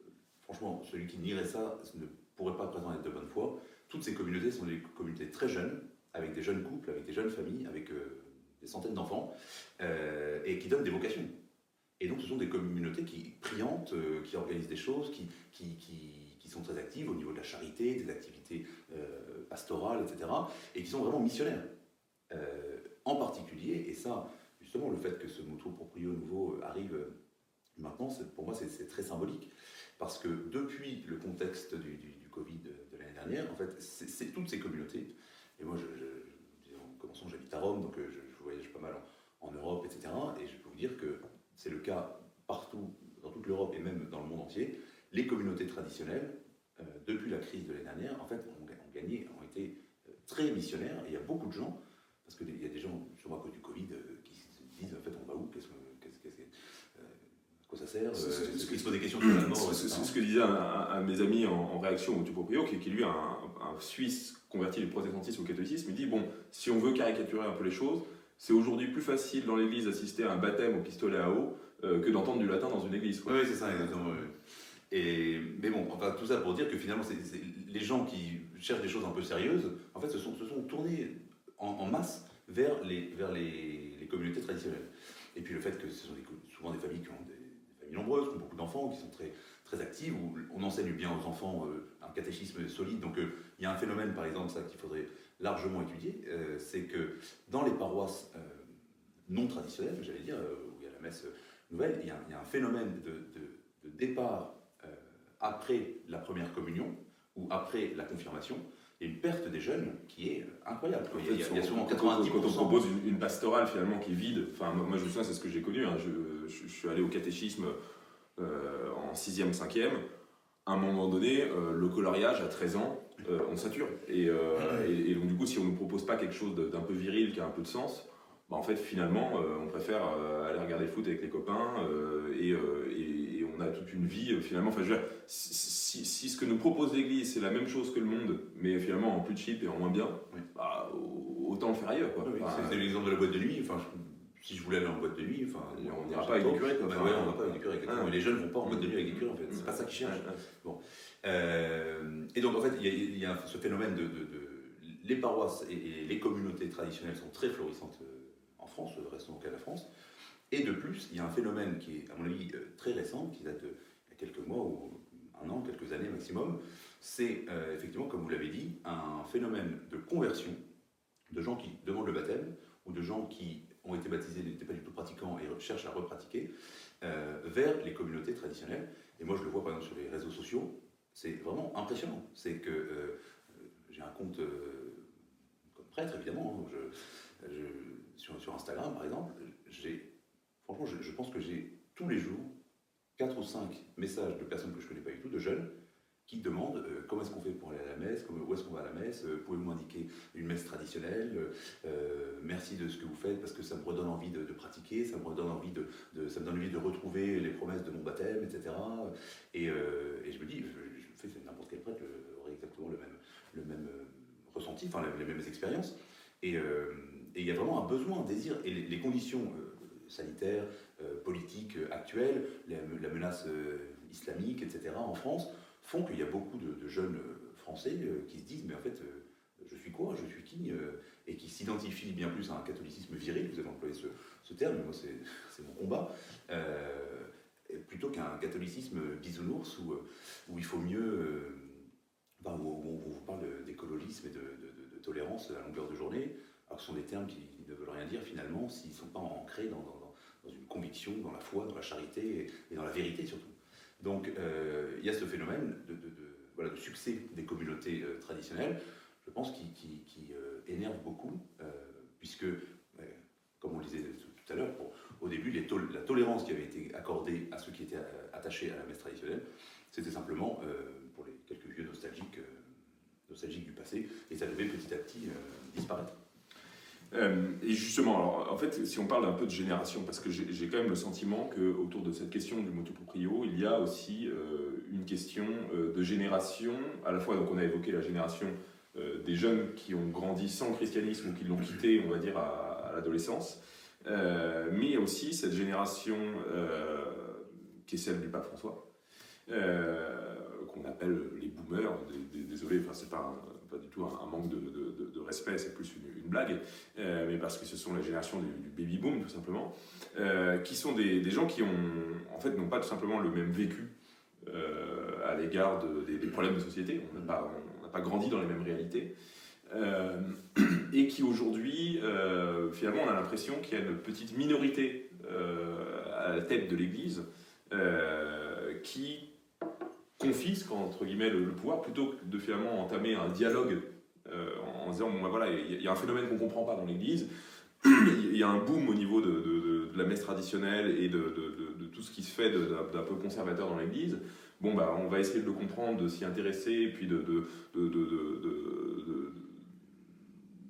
euh, franchement, celui qui nierait ça ne pourrait pas présenter de bonne foi, toutes ces communautés sont des communautés très jeunes, avec des jeunes couples, avec des jeunes familles, avec euh, des centaines d'enfants, et qui donnent des vocations. Et donc ce sont des communautés qui priantes, qui organisent des choses, qui, qui, qui sont très actives au niveau de la charité, des activités euh, pastorales, etc., et qui sont vraiment missionnaires. Euh, en particulier, et ça, justement, le fait que ce moto proprio nouveau euh, arrive maintenant, pour moi, c'est très symbolique, parce que depuis le contexte du, De, l'année dernière, en fait, c'est toutes ces communautés, et moi, je, en commençant, j'habite à Rome, donc je, voyage pas mal en, Europe, etc., et je peux vous dire que c'est le cas partout, dans toute l'Europe et même dans le monde entier, les communautés traditionnelles, euh, depuis la crise de l'année dernière, en fait, ont, gagné, ont été euh, très missionnaires. Et il y a beaucoup de gens, parce qu'il y a des gens, sûrement à cause du Covid, euh, qui se disent en fait, on va où? Qu'est-ce que. Ça sert qu'il se pose des questions sur la mort C'est ce que disait un, de mes amis en, réaction au Tupoprio, qui, qui lui, un, un Suisse converti du protestantisme au catholicisme, il dit bon, si on veut caricaturer un peu les choses, c'est aujourd'hui plus facile dans l'église d'assister à un baptême au pistolet à eau que d'entendre du latin dans une église. Oui, c'est ça, exactement. Et, mais bon, enfin, tout ça pour dire que finalement, les gens qui cherchent des choses un peu sérieuses, en fait, se sont, se sont tournés en, masse vers, les, vers les, les, communautés traditionnelles. Et puis le fait que ce sont souvent des familles qui ont des, familles nombreuses, qui ont beaucoup d'enfants, qui sont très, très actives, où on enseigne bien aux enfants euh, un catéchisme solide. Donc euh, il y a un phénomène, par exemple, ça qu'il faudrait largement étudier, euh, c'est que dans les paroisses non traditionnelles, j'allais dire, où il y a la messe nouvelle, il y a, il y a un phénomène de, de, de départ après la première communion ou après la confirmation, a une perte des jeunes qui est incroyable. il, y a, souvent 90%. Quand on propose une, pastorale finalement qui est vide, enfin moi je me souviens, c'est ce que j'ai connu, hein, je, je, suis allé au catéchisme euh, en 6e, 5e, à un moment donné, euh, le coloriage à 13 ans, euh, on sature. Et, et, donc du coup, si on ne nous propose pas quelque chose d'un peu viril, qui a un peu de sens, bah, en fait, finalement, on préfère aller regarder le foot avec les copains et, et, on a toute une vie, finalement. Enfin, je veux dire, si, si, ce que nous propose l'Église, c'est la même chose que le monde, mais finalement en plus cheap et en moins bien, bah, autant le faire ailleurs. Quoi. c'est l'exemple de la boîte de nuit. Enfin, si je voulais aller en boîte de nuit, enfin, on n'ira pas avec des curés. Bah, ouais, on va pas avec des curés. Ah. les jeunes ne vont pas en boîte de nuit avec des curés, en fait. C'est pas ça qu'ils cherchent. Bon. Euh, et donc, en fait, il y, a ce phénomène de, les paroisses et, les communautés traditionnelles sont très florissantes euh, en France, restons au cas de la France. Et de plus, il y a un phénomène qui est, à mon avis, euh, très récent, qui date il y a quelques mois ou un an, quelques années maximum. C'est effectivement, comme vous l'avez dit, un phénomène de conversion de gens qui demandent le baptême ou de gens qui ont été baptisés, n'étaient pas du tout pratiquants et cherchent à repratiquer, vers les communautés traditionnelles. Et moi, je le vois par exemple sur les réseaux sociaux, c'est vraiment impressionnant. C'est que euh, j'ai un compte euh, comme prêtre, évidemment, hein, je, sur, Instagram par exemple, j'ai, franchement, je, pense que j'ai tous les jours 4 ou 5 messages de personnes que je ne connais pas du tout, de jeunes, qui demandent euh, comment est-ce qu'on fait pour aller à la messe, où est-ce qu'on va à la messe, pouvez-vous m'indiquer une messe traditionnelle, merci de ce que vous faites parce que ça me redonne envie de, pratiquer, ça me redonne envie de, ça me donne envie de retrouver les promesses de mon baptême, etc. Et, je me dis, fait, n'importe quel prêtre aurait exactement le même, le même euh, ressenti, enfin les, mêmes expériences. Euh, et il y a vraiment un besoin, un désir, et les, conditions euh, sanitaires, politiques actuelles, la, menace islamique, etc., en France, font qu'il y a beaucoup de, jeunes Français qui se disent, mais en fait, je suis quoi Je suis qui Et qui s'identifient bien plus à un catholicisme viril, vous avez employé ce, terme, moi c'est mon combat plutôt qu'un catholicisme bisounours où, où il faut mieux, euh, où, on vous parle d'écologisme et de, tolérance à longueur de journée, alors ce sont des termes qui ne veulent rien dire finalement s'ils ne sont pas ancrés dans, une conviction, dans la foi, dans la charité et, dans la vérité surtout. Donc euh, il y a ce phénomène de, voilà, de succès des communautés euh, traditionnelles, je pense, qui, qui, énerve beaucoup, puisque, comme on le disait tout à l'heure, au début, la tolérance qui avait été accordée à ceux qui étaient euh, attachés à la messe traditionnelle, c'était simplement euh, pour les quelques vieux euh, nostalgiques du passé, et ça devait petit à petit disparaître. Et justement, alors, en fait, si on parle un peu de génération, parce que j'ai quand même le sentiment qu'autour de cette question du motu proprio, il y a aussi une question de génération, à la fois, donc on a évoqué la génération des jeunes qui ont grandi sans christianisme ou qui l'ont quitté, on va dire, à l'adolescence, euh, mais aussi cette génération euh, qui est celle du pape François, euh, qu'on appelle les boomers. Désolé, enfin, c'est pas, pas du tout un, manque de, respect, c'est plus une, blague, mais parce que ce sont la génération du, baby boom, tout simplement, qui sont des, gens qui ont, en fait, n'ont pas tout simplement le même vécu à l'égard des, problèmes de société. On n'a pas, grandi dans les mêmes réalités. Euh, et qui aujourd'hui, euh, finalement, on a l'impression qu'il y a une petite minorité euh, à la tête de l'Église qui confisque entre guillemets le, pouvoir plutôt que de finalement entamer un dialogue en disant bon ben voilà il y, a un phénomène qu'on comprend pas dans l'Église il y a un boom au niveau de, la messe traditionnelle et de, tout ce qui se fait d'un peu conservateur dans l'Église bon bah on va essayer de le comprendre de s'y intéresser et puis de,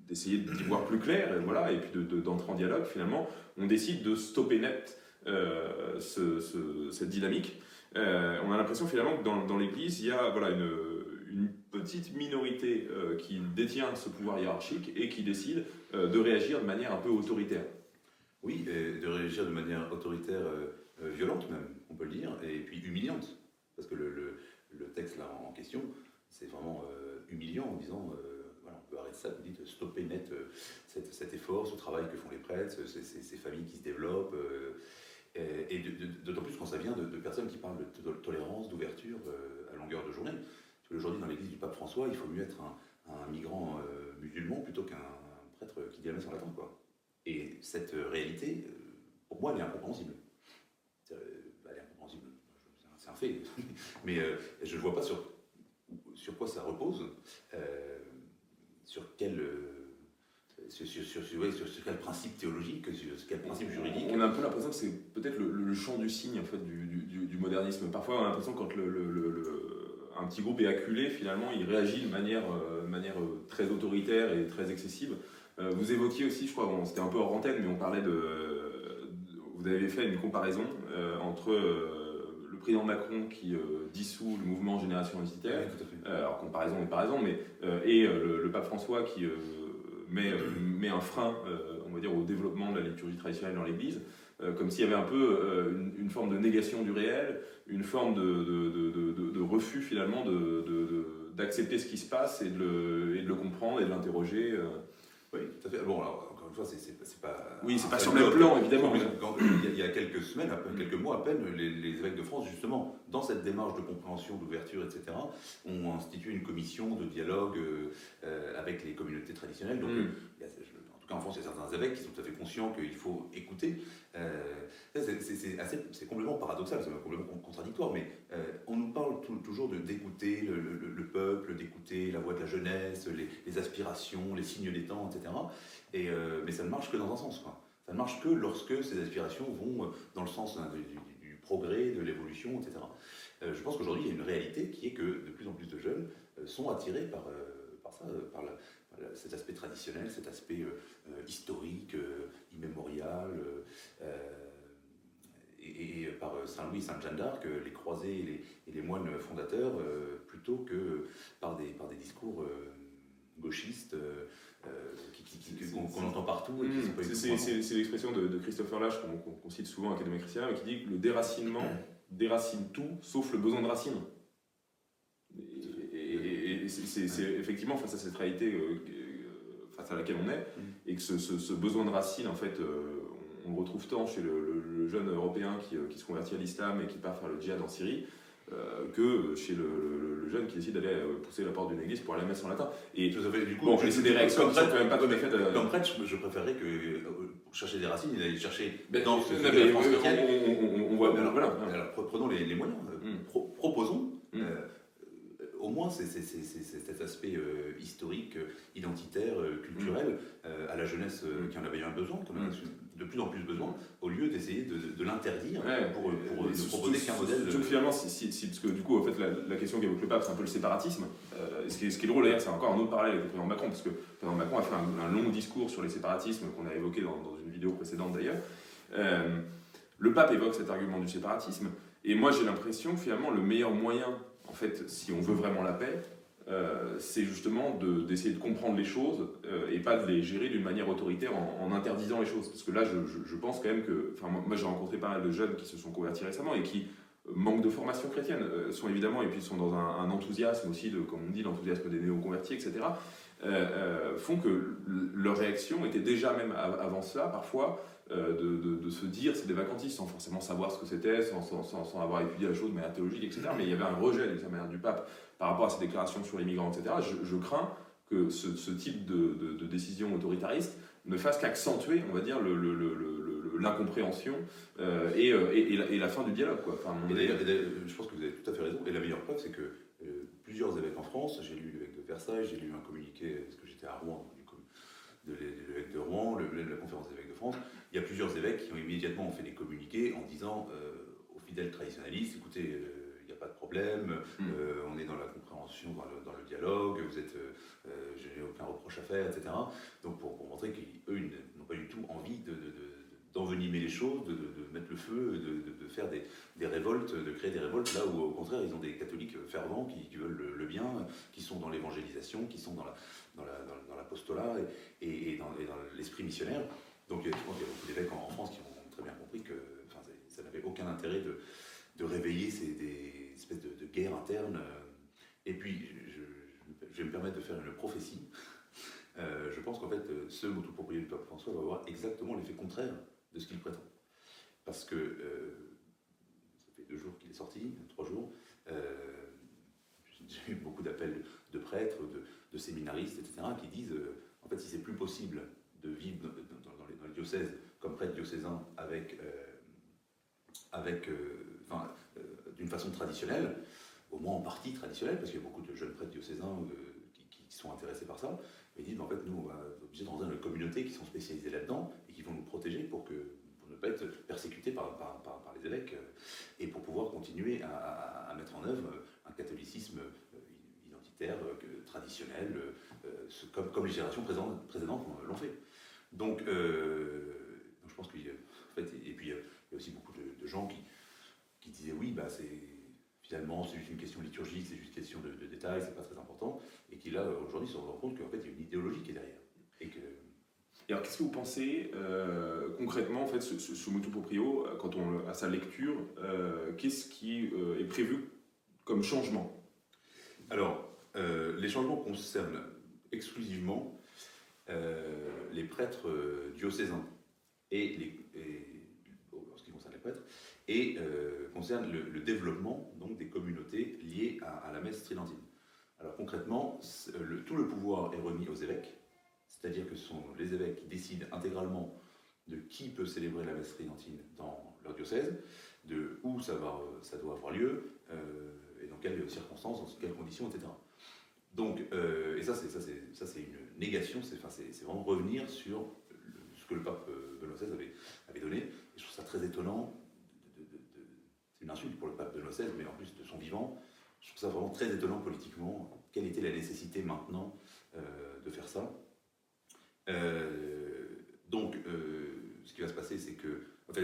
d'essayer d'y voir plus clair, et, voilà, et puis d'entrer en dialogue, finalement, on décide de stopper net euh, cette dynamique. Euh, on a l'impression finalement que dans, l'Église, il y a voilà, une, petite minorité euh, qui détient ce pouvoir hiérarchique et qui décide de réagir de manière un peu autoritaire. Oui, de réagir de manière autoritaire, violente même, on peut le dire, et puis humiliante. Parce que le, texte là en question, c'est vraiment humiliant en disant on peut arrêter ça, vous dites stopper net euh, cet, effort, ce travail que font les prêtres, ces, familles qui se développent, euh, et, d'autant plus quand ça vient de, personnes qui parlent de, tolérance, d'ouverture euh, à longueur de journée. Aujourd'hui, dans l'église du pape François, il faut mieux être un, migrant musulman plutôt qu'un prêtre qui dit la messe en latin. Quoi. Et cette réalité, pour moi, elle est incompréhensible. Elle est incompréhensible, c'est un fait. Mais je ne vois pas sur, sur quoi ça repose sur quel, euh, sur, quel principe théologique, sur quel principe juridique. On a un peu l'impression que c'est peut-être le, champ du signe en fait, du, modernisme. Parfois, on a l'impression quand le, un petit groupe est acculé, finalement, il réagit de manière, euh, manière euh, très autoritaire et très excessive. vous évoquiez aussi, je crois, c'était un peu hors antenne, mais on parlait de. Vous avez fait une comparaison entre le président Macron qui dissout le mouvement Génération Identitaire, alors comparaison et pas raison, mais et le, pape François qui met, met un frein, on va dire, au développement de la liturgie traditionnelle dans l'Église. Euh, comme s'il y avait un peu euh, une, forme de négation du réel, une forme de, de, de, refus finalement d'accepter ce qui se passe et de le, et le comprendre et de l'interroger. Euh. Oui, tout à fait. Bon, alors, encore une fois, c'est pas. Oui, c'est pas sur le même plan, évidemment. il, y a, quelques semaines, quelques mois à peine, les, évêques de France, justement, dans cette démarche de compréhension, d'ouverture, etc., ont institué une commission de dialogue avec les communautés traditionnelles. Donc, mm. A, en France, il y a certains évêques qui sont tout à fait conscients qu'il faut écouter. Euh, c'est complètement paradoxal, c'est complètement contradictoire, mais euh, on nous parle toujours d'écouter le, peuple, d'écouter la voix de la jeunesse, les, aspirations, les signes des temps, etc. Et, euh, mais ça ne marche que dans un sens. Ça ne marche que lorsque ces aspirations vont dans le sens hein, du, progrès, de l'évolution, etc. je pense qu'aujourd'hui, il y a une réalité qui est que de plus en plus de jeunes sont attirés par, par ça, par la, cet aspect traditionnel, cet aspect euh, euh, historique, euh, immémorial, et, par Saint-Louis et Sainte-Jeanne d'Arc, les croisés et les, moines fondateurs, plutôt que par des, par des discours gauchistes qu'on entend partout. Mmh. C'est l'expression de, Christopher Lash qu'on cite souvent à l'Académie chrétienne, qui dit que le déracinement déracine tout sauf le besoin de racine c'est effectivement face à cette réalité euh, euh, face à laquelle on est, mm. et que ce, besoin de racines, en fait, euh, on le retrouve tant chez le, jeune européen qui, qui, se convertit à l'islam et qui part faire le djihad en Syrie, que chez le, jeune qui décide d'aller pousser la porte d'une église pour aller à la messe en latin. Et tout à fait, du coup, bon, c'est des réactions comme prêtre, quand même pas tout à fait. Comme prêtre, je, préférerais que pour chercher des racines, il allait chercher ben, dans ce que France on, voit. Alors, voilà. alors, prenons les, moyens. Mm. proposons. Mm c'est cet aspect euh, historique, euh, identitaire, euh, culturel à la jeunesse qui en avait un besoin, qui en a de plus en plus besoin, au lieu d'essayer de, l'interdire pour, ne proposer qu'un modèle. finalement, si, parce que du coup, en fait, la, question qu'évoque le pape, c'est un peu le séparatisme. ce, qui est, ce, qui est, drôle d'ailleurs, c'est encore un autre parallèle avec le président Macron, parce que le président Macron a fait un, long discours sur les séparatismes qu'on a évoqué dans, dans, une vidéo précédente d'ailleurs. le pape évoque cet argument du séparatisme, et moi j'ai l'impression que finalement le meilleur moyen en fait, si on veut vraiment la paix, euh, c'est justement d'essayer de, comprendre les choses euh, et pas de les gérer d'une manière autoritaire en, interdisant les choses. Parce que là, je, pense quand même que. Enfin, moi, j'ai rencontré pas mal de jeunes qui se sont convertis récemment et qui manquent de formation chrétienne, euh, sont évidemment, et puis sont dans un, enthousiasme aussi, de, comme on dit, l'enthousiasme des néo-convertis, etc., font que leur réaction était déjà, même avant cela, parfois, euh, de, se dire c'est des vacantistes sans forcément savoir ce que c'était, sans, sans, avoir étudié la chose de manière théologique, etc. Mais il y avait un rejet de la manière du pape par rapport à ses déclarations sur les migrants, etc. Je, crains que ce, type de, décision autoritariste ne fasse qu'accentuer, on va dire, l'incompréhension euh, euh, et, et, la, fin du dialogue. Quoi. Enfin, je pense que vous avez tout à fait raison. Et la meilleure preuve, c'est que plusieurs évêques en France, j'ai lu l'évêque de Versailles, j'ai lu un communiqué, parce que j'étais à Rouen, de l'évêque de Rouen, la conférence des évêques de France, il y a plusieurs évêques qui ont immédiatement fait des communiqués en disant euh, aux fidèles traditionnalistes, écoutez, euh, il n'y a pas de problème, mm. euh, on est dans la compréhension, dans le, dialogue, vous êtes, je n'ai aucun reproche à faire, etc. Donc pour, montrer qu'eux n'ont pas du tout envie de, d'envenimer les choses, de, mettre le feu, de, faire des, révoltes, de créer des révoltes, là où au contraire ils ont des catholiques fervents qui, veulent le, bien, qui sont dans l'évangélisation, qui sont dans l'apostolat la, dans et, dans l'esprit missionnaire. Donc je pense qu'il y a beaucoup d'évêques en, France qui ont très bien compris que ça n'avait aucun intérêt de, réveiller ces, espèces de, guerres internes. Et puis, je, vais me permettre de faire une prophétie. Euh, je pense qu'en fait, ce motopropriétaire du pape François va avoir exactement l'effet contraire de ce qu'il prétend. Parce que euh, ça fait deux jours qu'il est sorti, trois jours. Euh, j'ai eu beaucoup d'appels de prêtres, de, séminaristes, etc., qui disent en fait, si c'est plus possible de vivre diocèse comme prêtre diocésain avec, euh, avec euh, euh, d'une façon traditionnelle, au moins en partie traditionnelle, parce qu'il y a beaucoup de jeunes prêtres diocésains qui, sont intéressés par ça, ils disent en fait nous on va obligé de rentrer dans une communauté qui sont spécialisées là-dedans et qui vont nous protéger pour, que, pour ne pas être persécutés par, par, par, les évêques et pour pouvoir continuer à, à, mettre en œuvre un catholicisme identitaire, traditionnel, comme, comme, les générations précédentes, l'ont fait. Donc, je pense qu'il en fait, et, puis il y, a, aussi beaucoup de, gens qui, qui, disaient oui, bah, c'est finalement c'est juste une question liturgique, c'est juste une question de, de détails, c'est pas très important, et qui là aujourd'hui se rendent compte qu'en fait il y a une idéologie qui est derrière. Et que, et alors, qu'est-ce que vous pensez euh, concrètement, en fait, ce, ce, motu proprio, euh, quand on à sa lecture, euh, qu'est-ce qui est prévu comme changement? Alors, les changements concernent exclusivement les prêtres diocésains et, les, ce qui concerne les prêtres, et concernent le, développement donc des communautés liées à, la messe tridentine. Alors concrètement, tout le pouvoir est remis aux évêques c'est-à-dire que ce sont les évêques qui décident intégralement de qui peut célébrer la messe tridentine dans leur diocèse, de où ça, doit avoir lieu, euh, et dans quelles circonstances, dans quelles conditions, etc. Donc, euh, et ça, c'est, une négation, c'est, enfin, c'est, vraiment revenir sur ce que le pape euh, Benoît XVI avait, avait donné. Et je trouve ça très étonnant, c'est une insulte pour le pape Benoît XVI, mais en plus de son vivant, je trouve ça vraiment très étonnant politiquement. Quelle était la nécessité maintenant de faire ça? Euh, donc, euh, ce qui va se passer, c'est que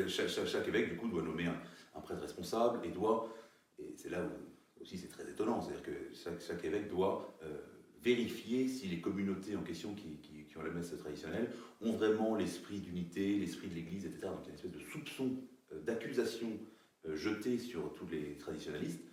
chaque, évêque, du coup, doit nommer un, prêtre responsable et doit, et c'est là où aussi c'est très étonnant, c'est-à-dire que chaque, évêque doit euh, vérifier si les communautés en question qui, ont la messe traditionnelle ont vraiment l'esprit d'unité, l'esprit de l'Église, etc. Donc il y a une espèce de soupçon, d'accusation jetée sur tous les traditionnalistes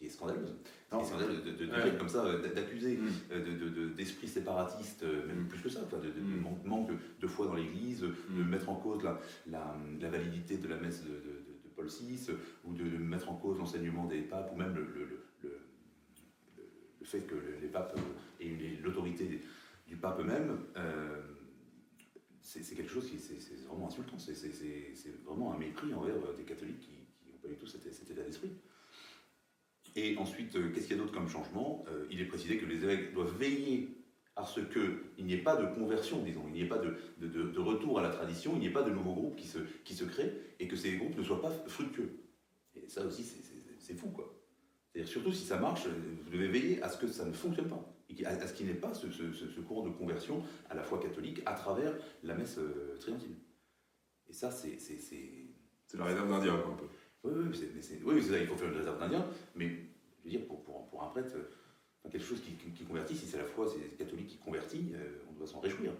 qui est scandaleuse. De, dire comme ça, d'accuser mm. euh, d'esprit séparatiste, euh, même mm. plus que ça, de, mm. manque, de, foi dans l'Église, de mettre en cause la, la, validité de la messe de, Paul VI, ou de, mettre en cause l'enseignement des papes, ou même le, le, le, fait que les papes aient l'autorité du pape même. Euh, c'est quelque chose qui c'est vraiment insultant, c'est vraiment un mépris envers des catholiques qui pas du tout cet état d'esprit. Et ensuite, euh, qu'est-ce qu'il y a d'autre comme changement? Euh, Il est précisé que les évêques doivent veiller à ce qu'il n'y ait pas de conversion, disons, il n'y ait pas de, retour à la tradition, il n'y ait pas de nouveaux groupes qui se, créent et que ces groupes ne soient pas fructueux. Et ça aussi, c'est fou, quoi. C'est-à-dire, surtout si ça marche, vous devez veiller à ce que ça ne fonctionne pas, à ce qu'il n'y ait pas ce, courant de conversion à la fois catholique à travers la messe euh, triantine. Et ça, c'est. C'est la réserve d'Indien, un peu. Oui, oui, c'est, oui, ça, il faut faire une réserve d'Indien, mais je veux dire, pour, pour, pour un prêtre, enfin, quelque chose qui, convertit, si c'est la foi, c'est catholique qui convertit, euh, on doit s'en réjouir.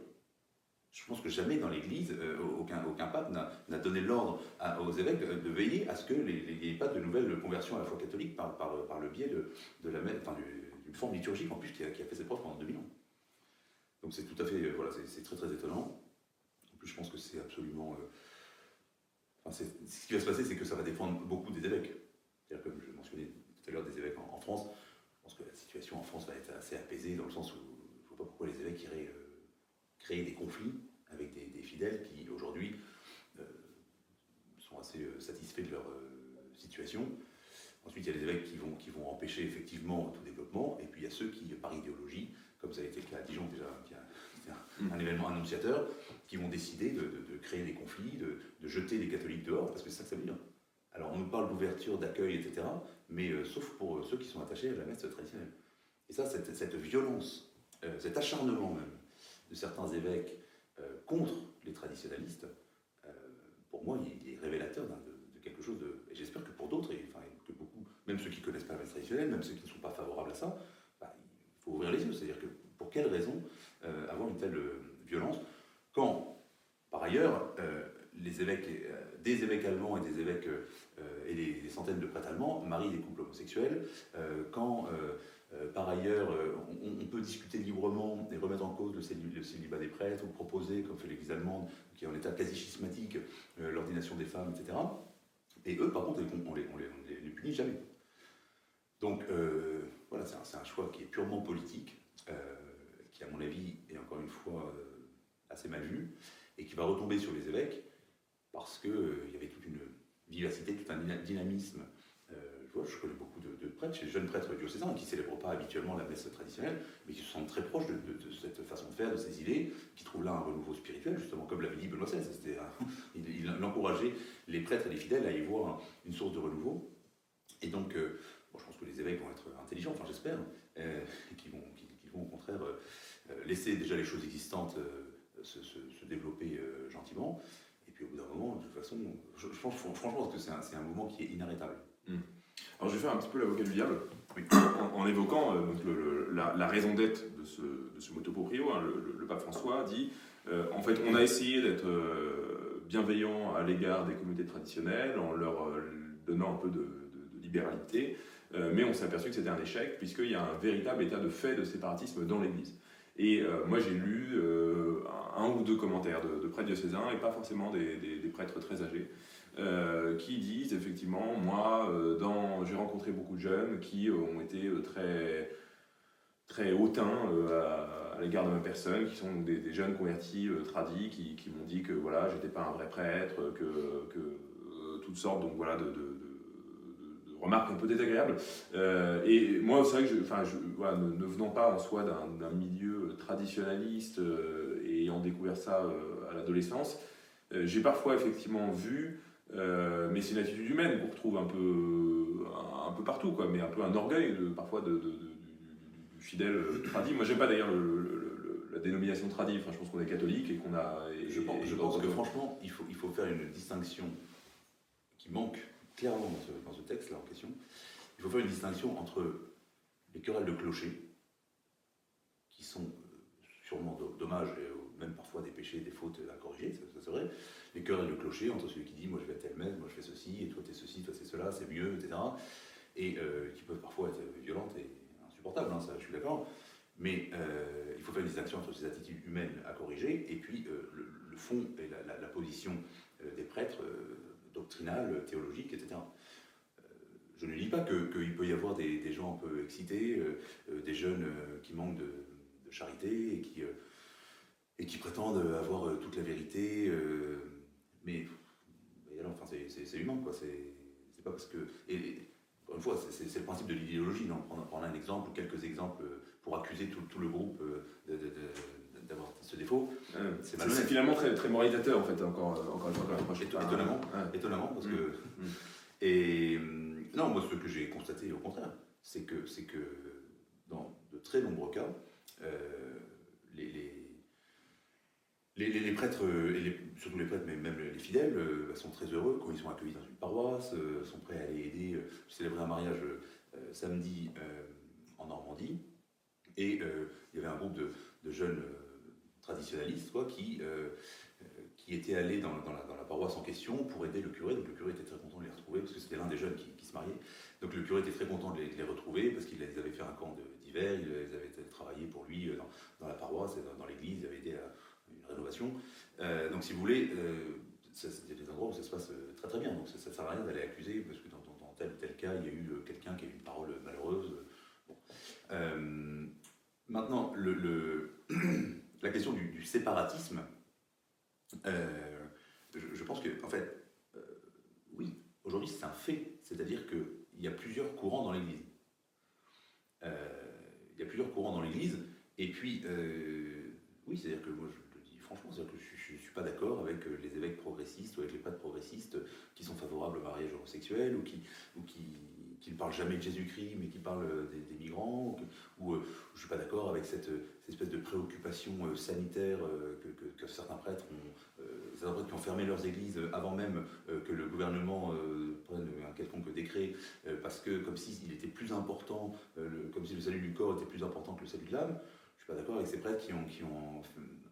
Je pense que jamais dans l'Église, euh, aucun, aucun pape n'a, donné l'ordre aux évêques de, veiller à ce qu'il n'y ait pas de nouvelles conversions à la foi catholique par, par, par le biais de, de la d'une forme liturgique en plus qui a, fait ses preuves pendant 2000 ans. Donc c'est tout à fait, euh, voilà, c'est, très très étonnant. En plus, je pense que c'est absolument ce qui va se passer, c'est que ça va défendre beaucoup des évêques. C'est-à-dire, comme je mentionnais tout à l'heure des évêques en, France, je pense que la situation en France va être assez apaisée dans le sens où je ne vois pas pourquoi les évêques iraient euh, créer des conflits avec des, fidèles qui, aujourd'hui, euh, sont assez euh, satisfaits de leur situation. Ensuite, il y a les évêques qui vont, empêcher effectivement tout développement, et puis il y a ceux qui, par idéologie, comme ça a été le cas à Dijon déjà, un, événement annonciateur, qui vont décider de, créer des conflits, de, jeter les catholiques dehors, parce que c'est ça que ça veut dire. Alors on nous parle d'ouverture, d'accueil, etc., mais euh, sauf pour euh, ceux qui sont attachés à la messe traditionnelle. Et ça, cette, violence, euh, cet acharnement même de certains évêques contre les traditionnalistes, pour moi, il, est révélateur de, quelque chose de. Et j'espère que pour d'autres, et, enfin, que beaucoup, même ceux qui ne connaissent pas la messe traditionnelle, même ceux qui ne sont pas favorables à ça, bah, il faut ouvrir les yeux. C'est-à-dire que pour quelle raison avoir une telle violence quand, par ailleurs, euh, les évêques, euh, des évêques allemands et des évêques euh, et des, centaines de prêtres allemands marient des couples homosexuels, quand par ailleurs, on, peut discuter librement et remettre en cause le, célibat des prêtres, ou proposer, comme fait l'Église allemande, qui est en état quasi schismatique, l'ordination des femmes, etc. Et eux, par contre, on les, les, les punit jamais. Donc, voilà, c'est un, choix qui est purement politique, qui, à mon avis, est encore une fois assez mal vu, et qui va retomber sur les évêques, parce qu'il euh, il y avait toute une vivacité, tout un dynamisme. Euh, je, connais beaucoup de, prêtres, jeunes prêtres diocésains, qui ne célèbrent pas habituellement la messe traditionnelle, mais qui se sentent très proches de, cette façon de faire, de ces idées, qui trouvent là un renouveau spirituel, justement, comme l'avait dit Benoît XVI. il, encourageait les prêtres et les fidèles à y voir une source de renouveau. Et donc, euh, je pense que les évêques vont être intelligents, enfin j'espère, et qui vont, vont au contraire laisser déjà les choses existantes se, développer gentiment. Et puis au bout d'un moment, de toute façon, je, pense franchement que c'est un, un, mouvement qui est inarrêtable. Hmm. Alors je vais faire un petit peu l'avocat du diable en, évoquant donc, la, raison d'être de ce, de ce motoproprio. Hein, le, pape François dit en fait, on a essayé d'être bienveillant à l'égard des communautés traditionnelles en leur donnant un peu de, libéralité, euh, mais on s'est aperçu que c'était un échec, puisqu'il y a un véritable état de fait de séparatisme dans l'Église. Et euh, moi, j'ai lu euh, un, ou deux commentaires de, prêtres diocésains, et pas forcément des, prêtres très âgés, qui disent effectivement, moi, j'ai rencontré beaucoup de jeunes qui ont été très, très hautains à, l'égard de ma personne, qui sont des, jeunes convertis tradis, qui, m'ont dit que voilà, j'étais pas un vrai prêtre, que, que toutes sortes donc voilà de, remarques un peu désagréables. Euh, et moi, c'est vrai que, je, enfin, je, voilà, ne, venant pas en soi d'un milieu traditionnaliste euh, et ayant découvert ça euh, à l'adolescence, j'ai parfois effectivement vu, mais c'est une attitude humaine qu'on retrouve un peu, un, peu partout, quoi, mais un peu un orgueil de, parfois de, du fidèle tradit. Moi, j'aime pas d'ailleurs la dénomination tradit, enfin, je pense qu'on est catholique et qu'on a. je pense, je pense que franchement, il faut, il faut faire une distinction qui manque clairement dans ce, texte-là en question. Il faut faire une distinction entre les querelles de clocher, qui sont euh, sûrement dommages et même parfois des péchés, des fautes à corriger, ça, c'est vrai. Les querelles de clocher entre celui qui dit moi je vais à telle messe, moi je fais ceci, et toi t'es ceci, toi c'est cela, c'est mieux, etc. Et euh, qui peuvent parfois être violentes et insupportables, hein, ça je suis d'accord. Mais euh, il faut faire une distinction entre ces attitudes humaines à corriger et puis le, fond et la, position des prêtres doctrinale, théologique, etc. Euh, je ne dis pas qu'il peut y avoir des, gens un peu excités, euh, euh, des jeunes qui manquent de, charité et qui, et qui prétendent avoir toute la vérité, mais, alors, enfin, c'est humain, quoi. C'est pas parce que. Et, encore une fois, c'est le principe de l'idéologie. On prend un exemple ou quelques exemples pour accuser tout, le groupe de ce défaut. c'est finalement très, très moralisateur, en fait, encore, euh, encore une fois, Étonnamment, étonnamment, parce que. Mm. Mm. Et euh, non, moi, ce que j'ai constaté, au contraire, c'est que, c'est que dans de très nombreux cas, euh, les, les, les, prêtres, et les, surtout les prêtres, mais même les fidèles, sont très heureux quand ils sont accueillis dans une paroisse, sont prêts à aller aider. Je célébrais un mariage samedi en Normandie, et il y avait un groupe de, de jeunes traditionnalistes quoi, qui, euh, euh, qui étaient allés dans, dans, la, dans, paroisse en question pour aider le curé. Donc le curé était très content de les retrouver parce que c'était l'un des jeunes qui, qui, se mariait. Donc le curé était très content de les, retrouver parce qu'ils avaient fait un camp d'hiver, ils avaient travaillé pour lui euh, dans, la paroisse et dans, l'église, ils avaient aidé à une rénovation. donc si vous voulez, euh, c'était des endroits où ça se passe très très bien. Donc ça ne sert à rien d'aller accuser parce que dans, tel ou tel cas, il y a eu quelqu'un qui a eu une parole malheureuse. Maintenant, le la question du, séparatisme, euh, je, pense que, en fait, euh, oui, aujourd'hui c'est un fait, c'est-à-dire qu'il y a plusieurs courants dans l'Église. Euh, il y a plusieurs courants dans l'Église, et puis, oui, c'est-à-dire que moi je le dis franchement, c'est-à-dire que je ne suis pas d'accord avec les évêques progressistes ou avec les prêtres progressistes qui sont favorables au mariage homosexuel ou qui, ou qui qui ne parle jamais de Jésus-Christ, mais qui parle des, migrants, ou, je ne suis pas d'accord avec cette, espèce de préoccupation euh, sanitaire que, certains prêtres ont, certains prêtres qui ont fermé leurs églises avant même que le gouvernement prenne un quelconque décret, parce que comme s'il était plus important, comme si le salut du corps était plus important que le salut de l'âme. Je ne suis pas d'accord avec ces prêtres qui ont,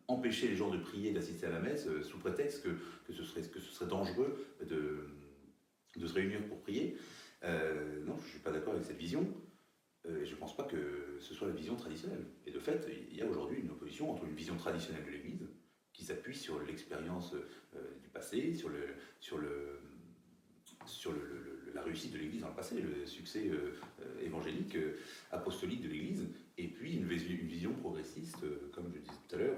empêché les gens de prier, d'assister à la messe, sous prétexte que, ce serait, dangereux de, se réunir pour prier. Euh, non, je ne suis pas d'accord avec cette vision. Euh, je ne pense pas que ce soit la vision traditionnelle. Et de fait, il y a aujourd'hui une opposition entre une vision traditionnelle de l'Église, qui s'appuie sur l'expérience euh, du passé, sur, le, sur, le, sur la réussite de l'Église dans le passé, le succès évangélique, apostolique de l'Église, et puis une, vision progressiste, comme je disais tout à l'heure,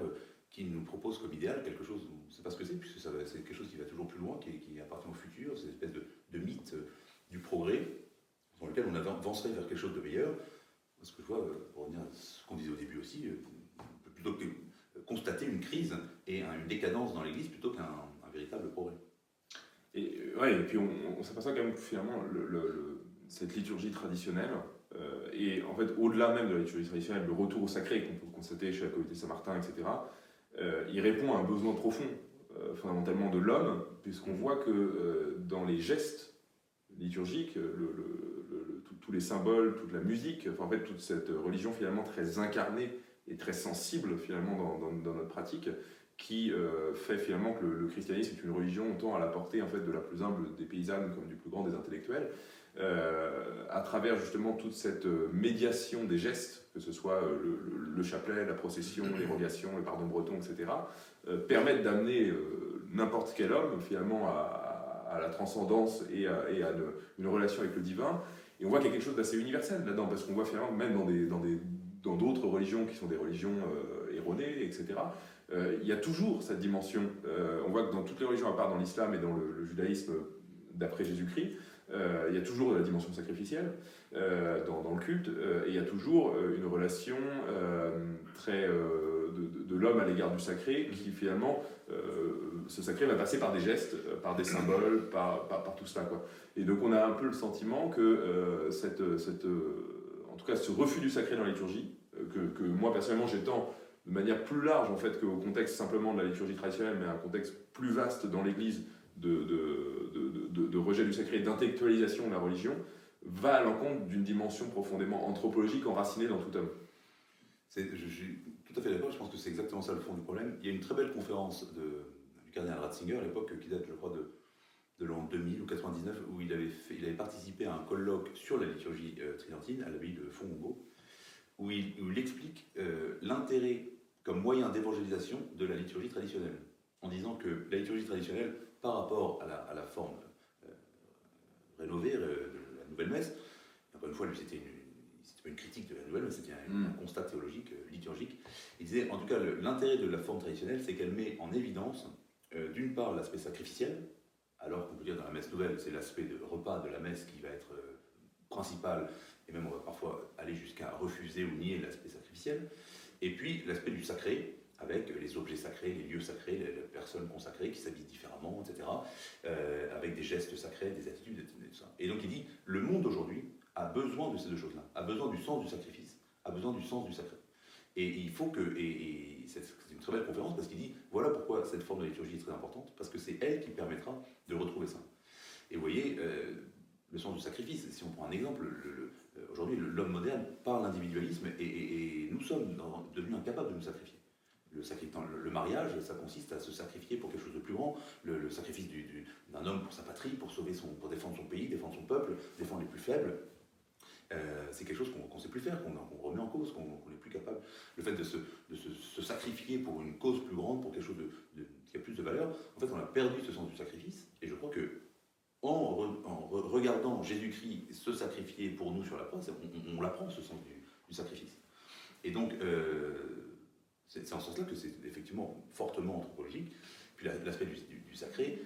qui nous propose comme idéal quelque chose, on ne sait pas ce que c'est, puisque c'est quelque chose qui va toujours plus loin, qui, appartient au futur, cette espèce de mythe du progrès, dans lequel on avancerait vers quelque chose de meilleur. Parce que je vois, euh, pour revenir à ce qu'on disait au début aussi, euh, on peut plutôt constater une crise et une décadence dans l'Église plutôt qu'un véritable progrès. Et, euh, ouais, et puis on, s'aperçoit quand même que finalement, le, cette liturgie traditionnelle, et en fait, au-delà même de la liturgie traditionnelle, le retour au sacré qu'on peut constater chez la communauté Saint-Martin, etc., il répond à un besoin profond, fondamentalement de l'homme, puisqu'on voit que dans les gestes liturgiques, tous les symboles, toute la musique, en fait, toute cette religion finalement très incarnée et très sensible finalement dans, notre pratique, qui euh, fait finalement que le, christianisme est une religion autant à la portée en fait de la plus humble des paysannes comme du plus grand des intellectuels, euh, à travers justement toute cette euh, médiation des gestes, que ce soit le, chapelet, la procession, l'érogation, le pardon breton, etc., permettent d'amener n'importe quel homme finalement à, la transcendance et à, une, relation avec le divin. Et on voit quelque chose d'assez universel là-dedans, parce qu'on voit finalement même dans dans dans d'autres religions qui sont des religions euh, erronées, etc., euh, il y a toujours cette dimension. Euh, on voit que dans toutes les religions, à part dans l'islam et dans le, judaïsme d'après Jésus-Christ, il y a toujours la dimension sacrificielle dans, le culte, et il y a toujours une relation très de, l'homme à l'égard du sacré, qui finalement, ce sacré va passer par des gestes, par des symboles, par, par, tout cela. Quoi. Et donc on a un peu le sentiment que cette, cette en tout cas ce refus du sacré dans la liturgie, euh, que, moi personnellement j'étends de manière plus large en fait qu'au contexte simplement de la liturgie traditionnelle, mais un contexte plus vaste dans l'Église de, de, rejet du sacré, d'intellectualisation de la religion, va à l'encontre d'une dimension profondément anthropologique enracinée dans tout homme. Je, suis tout à fait d'accord, je pense que c'est exactement ça le fond du problème. Il y a une très belle conférence de, du cardinal Ratzinger à l'époque qui date, je crois, de, de l'an 2000 ou 99, où il avait, il avait participé à un colloque sur la liturgie euh, tridentine à l'abbaye de Fongongo, où il, où il explique euh, l'intérêt comme moyen d'évangélisation de la liturgie traditionnelle, en disant que la liturgie traditionnelle, par rapport à la, forme euh, rénovée de la nouvelle messe, encore une fois, lui, c'était pas une critique de la nouvelle messe, c'était un, mm. constat théologique, liturgique, il disait, en tout cas, l'intérêt de la forme traditionnelle, c'est qu'elle met en évidence, d'une part, l'aspect sacrificiel, alors qu'on peut dire dans la messe nouvelle, c'est l'aspect de repas de la messe qui va être euh, principal, et même on va parfois aller jusqu'à refuser ou nier l'aspect sacrificiel. Et puis l'aspect du sacré, avec les objets sacrés, les lieux sacrés, les, personnes consacrées qui s'habillent différemment, etc., euh, avec des gestes sacrés, des attitudes, etc. Et donc il dit, le monde aujourd'hui a besoin de ces deux choses-là, a besoin du sens du sacrifice, a besoin du sens du sacré. Et il faut que, c'est une très belle conférence parce qu'il dit voilà pourquoi cette forme de liturgie est très importante, parce que c'est elle qui permettra de retrouver ça. Et vous voyez, euh, le sens du sacrifice, si on prend un exemple, euh, aujourd'hui l'homme moderne parle d'individualisme et, nous sommes devenus incapables de nous sacrifier. Le, le, mariage, ça consiste à se sacrifier pour quelque chose de plus grand. Le, sacrifice d'un homme pour sa patrie, pour, sauver son, pour défendre son pays, défendre son peuple, défendre les plus faibles. Euh, c'est quelque chose qu'on ne sait plus faire, qu'on remet en cause, qu'on n'est plus capable. Le fait de, se, sacrifier pour une cause plus grande, pour quelque chose qui a plus de valeur, en fait, on a perdu ce sens du sacrifice. Et je crois que en, regardant Jésus-Christ se sacrifier pour nous sur la croix, on, l'apprend ce sens du, sacrifice. Et donc, euh, c'est en ce sens-là que c'est effectivement fortement anthropologique. Puis l'aspect du, sacré,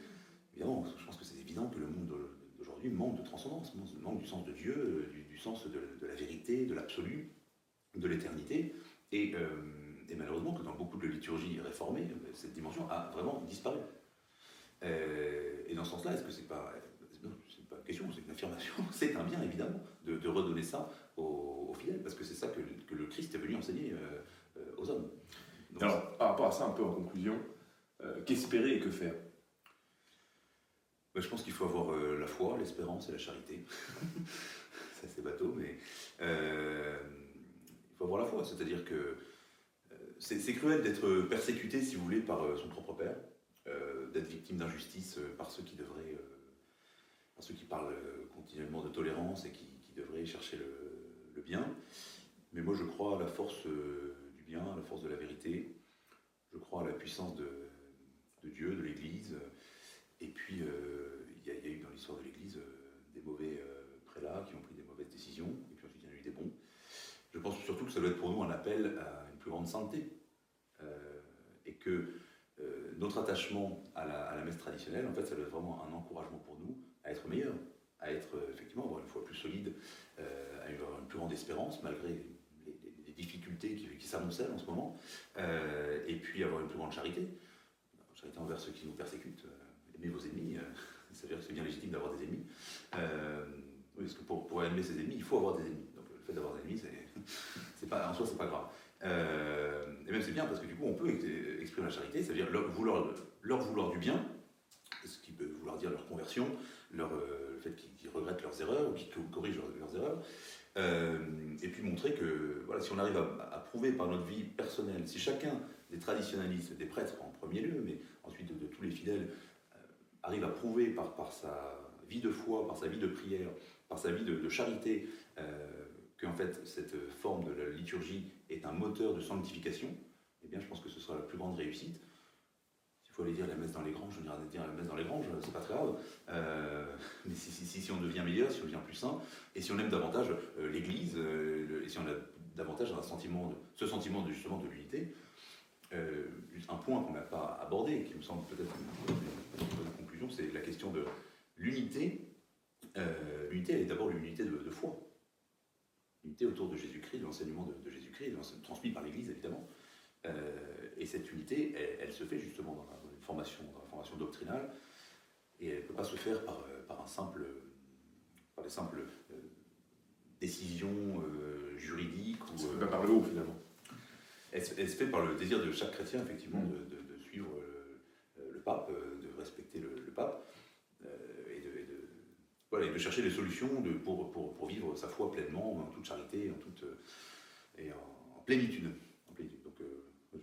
évidemment, je pense que c'est évident que le monde d'aujourd'hui manque de transcendance, manque du sens de Dieu, euh, du, sens de, la vérité, de l'absolu, de l'éternité. Euh, et, malheureusement que dans beaucoup de liturgies réformées, cette dimension a vraiment disparu. Euh, et dans ce sens-là, est-ce que c'est pas, c'est pas une question, c'est une affirmation, c'est un bien évidemment de, redonner ça aux, fidèles, parce que c'est ça que, le Christ est venu enseigner euh, aux hommes. Alors, par rapport à ça, un peu en conclusion, qu'espérer et que faire? Bah, Je pense qu'il faut avoir la foi, l'espérance et la charité. c'est bateau, mais euh, il faut avoir la foi. C'est-à-dire que euh, c'est cruel d'être persécuté, si vous voulez, par euh, son propre père, d'être victime d'injustice par ceux qui devraient, par ceux qui parlent continuellement de tolérance et qui, devraient chercher le, bien. Mais moi, je crois à la force du bien, à la force de la vérité. Je crois à la puissance de, Dieu, de l'Église. Et puis, il y, a eu dans l'histoire de l'Église des mauvais prélats qui ont pris décisions, et puis ensuite il y a eu des bons. Je pense surtout que ça doit être pour nous un appel à une plus grande santé, euh, et que euh, notre attachement à la, messe traditionnelle, en fait, ça doit être vraiment un encouragement pour nous à être meilleurs, à être euh, effectivement avoir une foi plus solide, à avoir une plus grande espérance malgré les, difficultés qui, qui en ce moment, et puis avoir une plus grande charité, charité envers ceux qui nous persécutent. aimez vos ennemis, c'est-à-dire que c'est bien légitime d'avoir des ennemis. Oui, parce que pour, aimer ses ennemis, il faut avoir des ennemis. Donc fait d'avoir des ennemis, c'est pas, en soi, c'est pas grave. et même c'est bien parce que du coup, on peut exprimer la charité, c'est-à-dire leur vouloir, du bien, ce qui peut vouloir dire leur conversion, leur, le fait qu'ils regrettent leurs erreurs ou qu'ils corrigent leurs, erreurs. et puis montrer que voilà, si on arrive à, prouver par notre vie personnelle, si chacun des traditionnalistes, des prêtres en premier lieu, mais ensuite de, tous les fidèles, arrive à prouver par, par sa vie de foi, par sa vie de prière, par sa vie de, charité, euh, qu'en fait cette forme de la liturgie est un moteur de sanctification, eh bien je pense que ce sera la plus grande réussite. S'il faut aller dire la messe dans les granges, on ira dire la messe dans les granges, c'est pas très grave. Euh, mais si, si, si, on devient meilleur, si on devient plus saint, et si on aime davantage euh, l'Église, et si on a davantage ce sentiment de, justement de l'unité, un point qu'on n'a pas abordé, qui me semble peut-être une, bonne conclusion, c'est la question de l'unité euh, l'unité, elle est d'abord l'unité de, foi. L'unité autour de Jésus-Christ, de l'enseignement de, Jésus-Christ, transmis par l'Église évidemment. Euh, et cette unité, elle, se fait justement dans la, formation, dans la formation doctrinale, et elle ne peut pas se faire par, euh, par un simple, par des simples décisions juridiques. Ou, se fait pas par le haut finalement. Elle, se fait par le désir de chaque chrétien effectivement mm. de, suivre le, pape, de respecter le pape et de chercher des solutions pour, vivre sa foi pleinement, en toute charité, en toute, euh, et en, plénitude. Donc euh,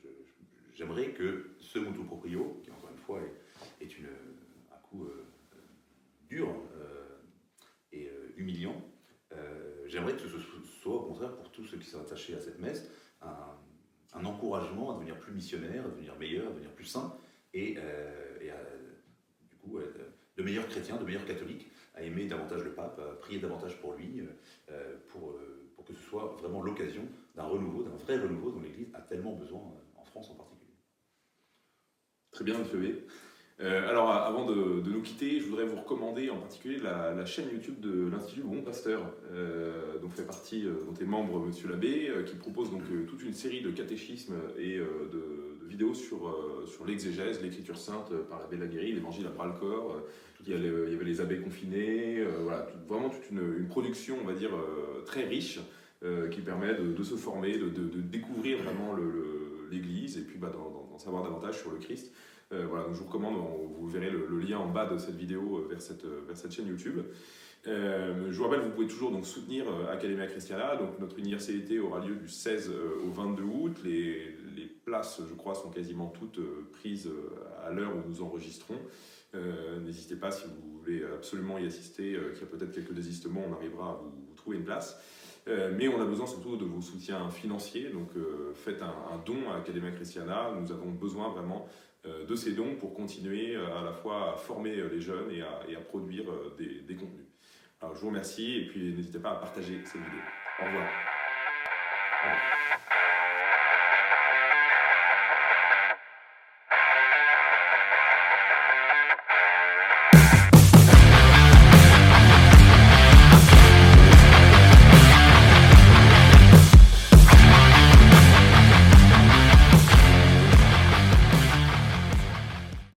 j'aimerais que ce motu proprio, qui encore une fois est, un coup euh, dur et humiliant, j'aimerais que ce soit au contraire pour tous ceux qui sont attachés à cette messe un, encouragement à devenir plus missionnaire, à devenir meilleur, à devenir plus saint et, du coup de meilleurs chrétiens, de meilleurs catholiques aimer davantage le pape, prier davantage pour lui, euh, euh, pour, euh, pour que ce soit vraiment l'occasion d'un renouveau, d'un vrai renouveau dont l'Église a tellement besoin en France en particulier. Très bien, M. B. alors, avant de, nous quitter, je voudrais vous recommander en particulier la, chaîne YouTube de l'Institut Bon Pasteur, dont fait partie, dont est membre M. Labbé, qui propose donc toute une série de catéchismes et de, vidéos sur, sur l'exégèse, l'écriture sainte par l'abbé Laguéry, l'évangile à bras le corps, il y, avait les abbés confinés, euh, voilà, vraiment toute une, production, on va dire, euh, très riche euh, qui permet de, se former, de, découvrir vraiment l'Église et puis bah, d'en savoir davantage sur le Christ. voilà, donc je vous recommande, vous verrez le, lien en bas de cette vidéo vers cette, vers cette chaîne YouTube. Je vous rappelle, vous pouvez toujours donc soutenir Academia Christiana. Donc notre université aura lieu du 16 au 22 août. Les, places, je crois, sont quasiment toutes prises à l'heure où nous enregistrons. Euh, n'hésitez pas si vous voulez absolument y assister, euh, qu'il y a peut-être quelques désistements, on arrivera à vous, trouver une place. Euh, mais on a besoin surtout de vos soutiens financiers, donc faites un, don à Academia Christiana. Nous avons besoin vraiment de ces dons pour continuer à la fois à former les jeunes et à, produire des, contenus. Alors je vous remercie et puis n'hésitez pas à partager cette vidéo. Au revoir.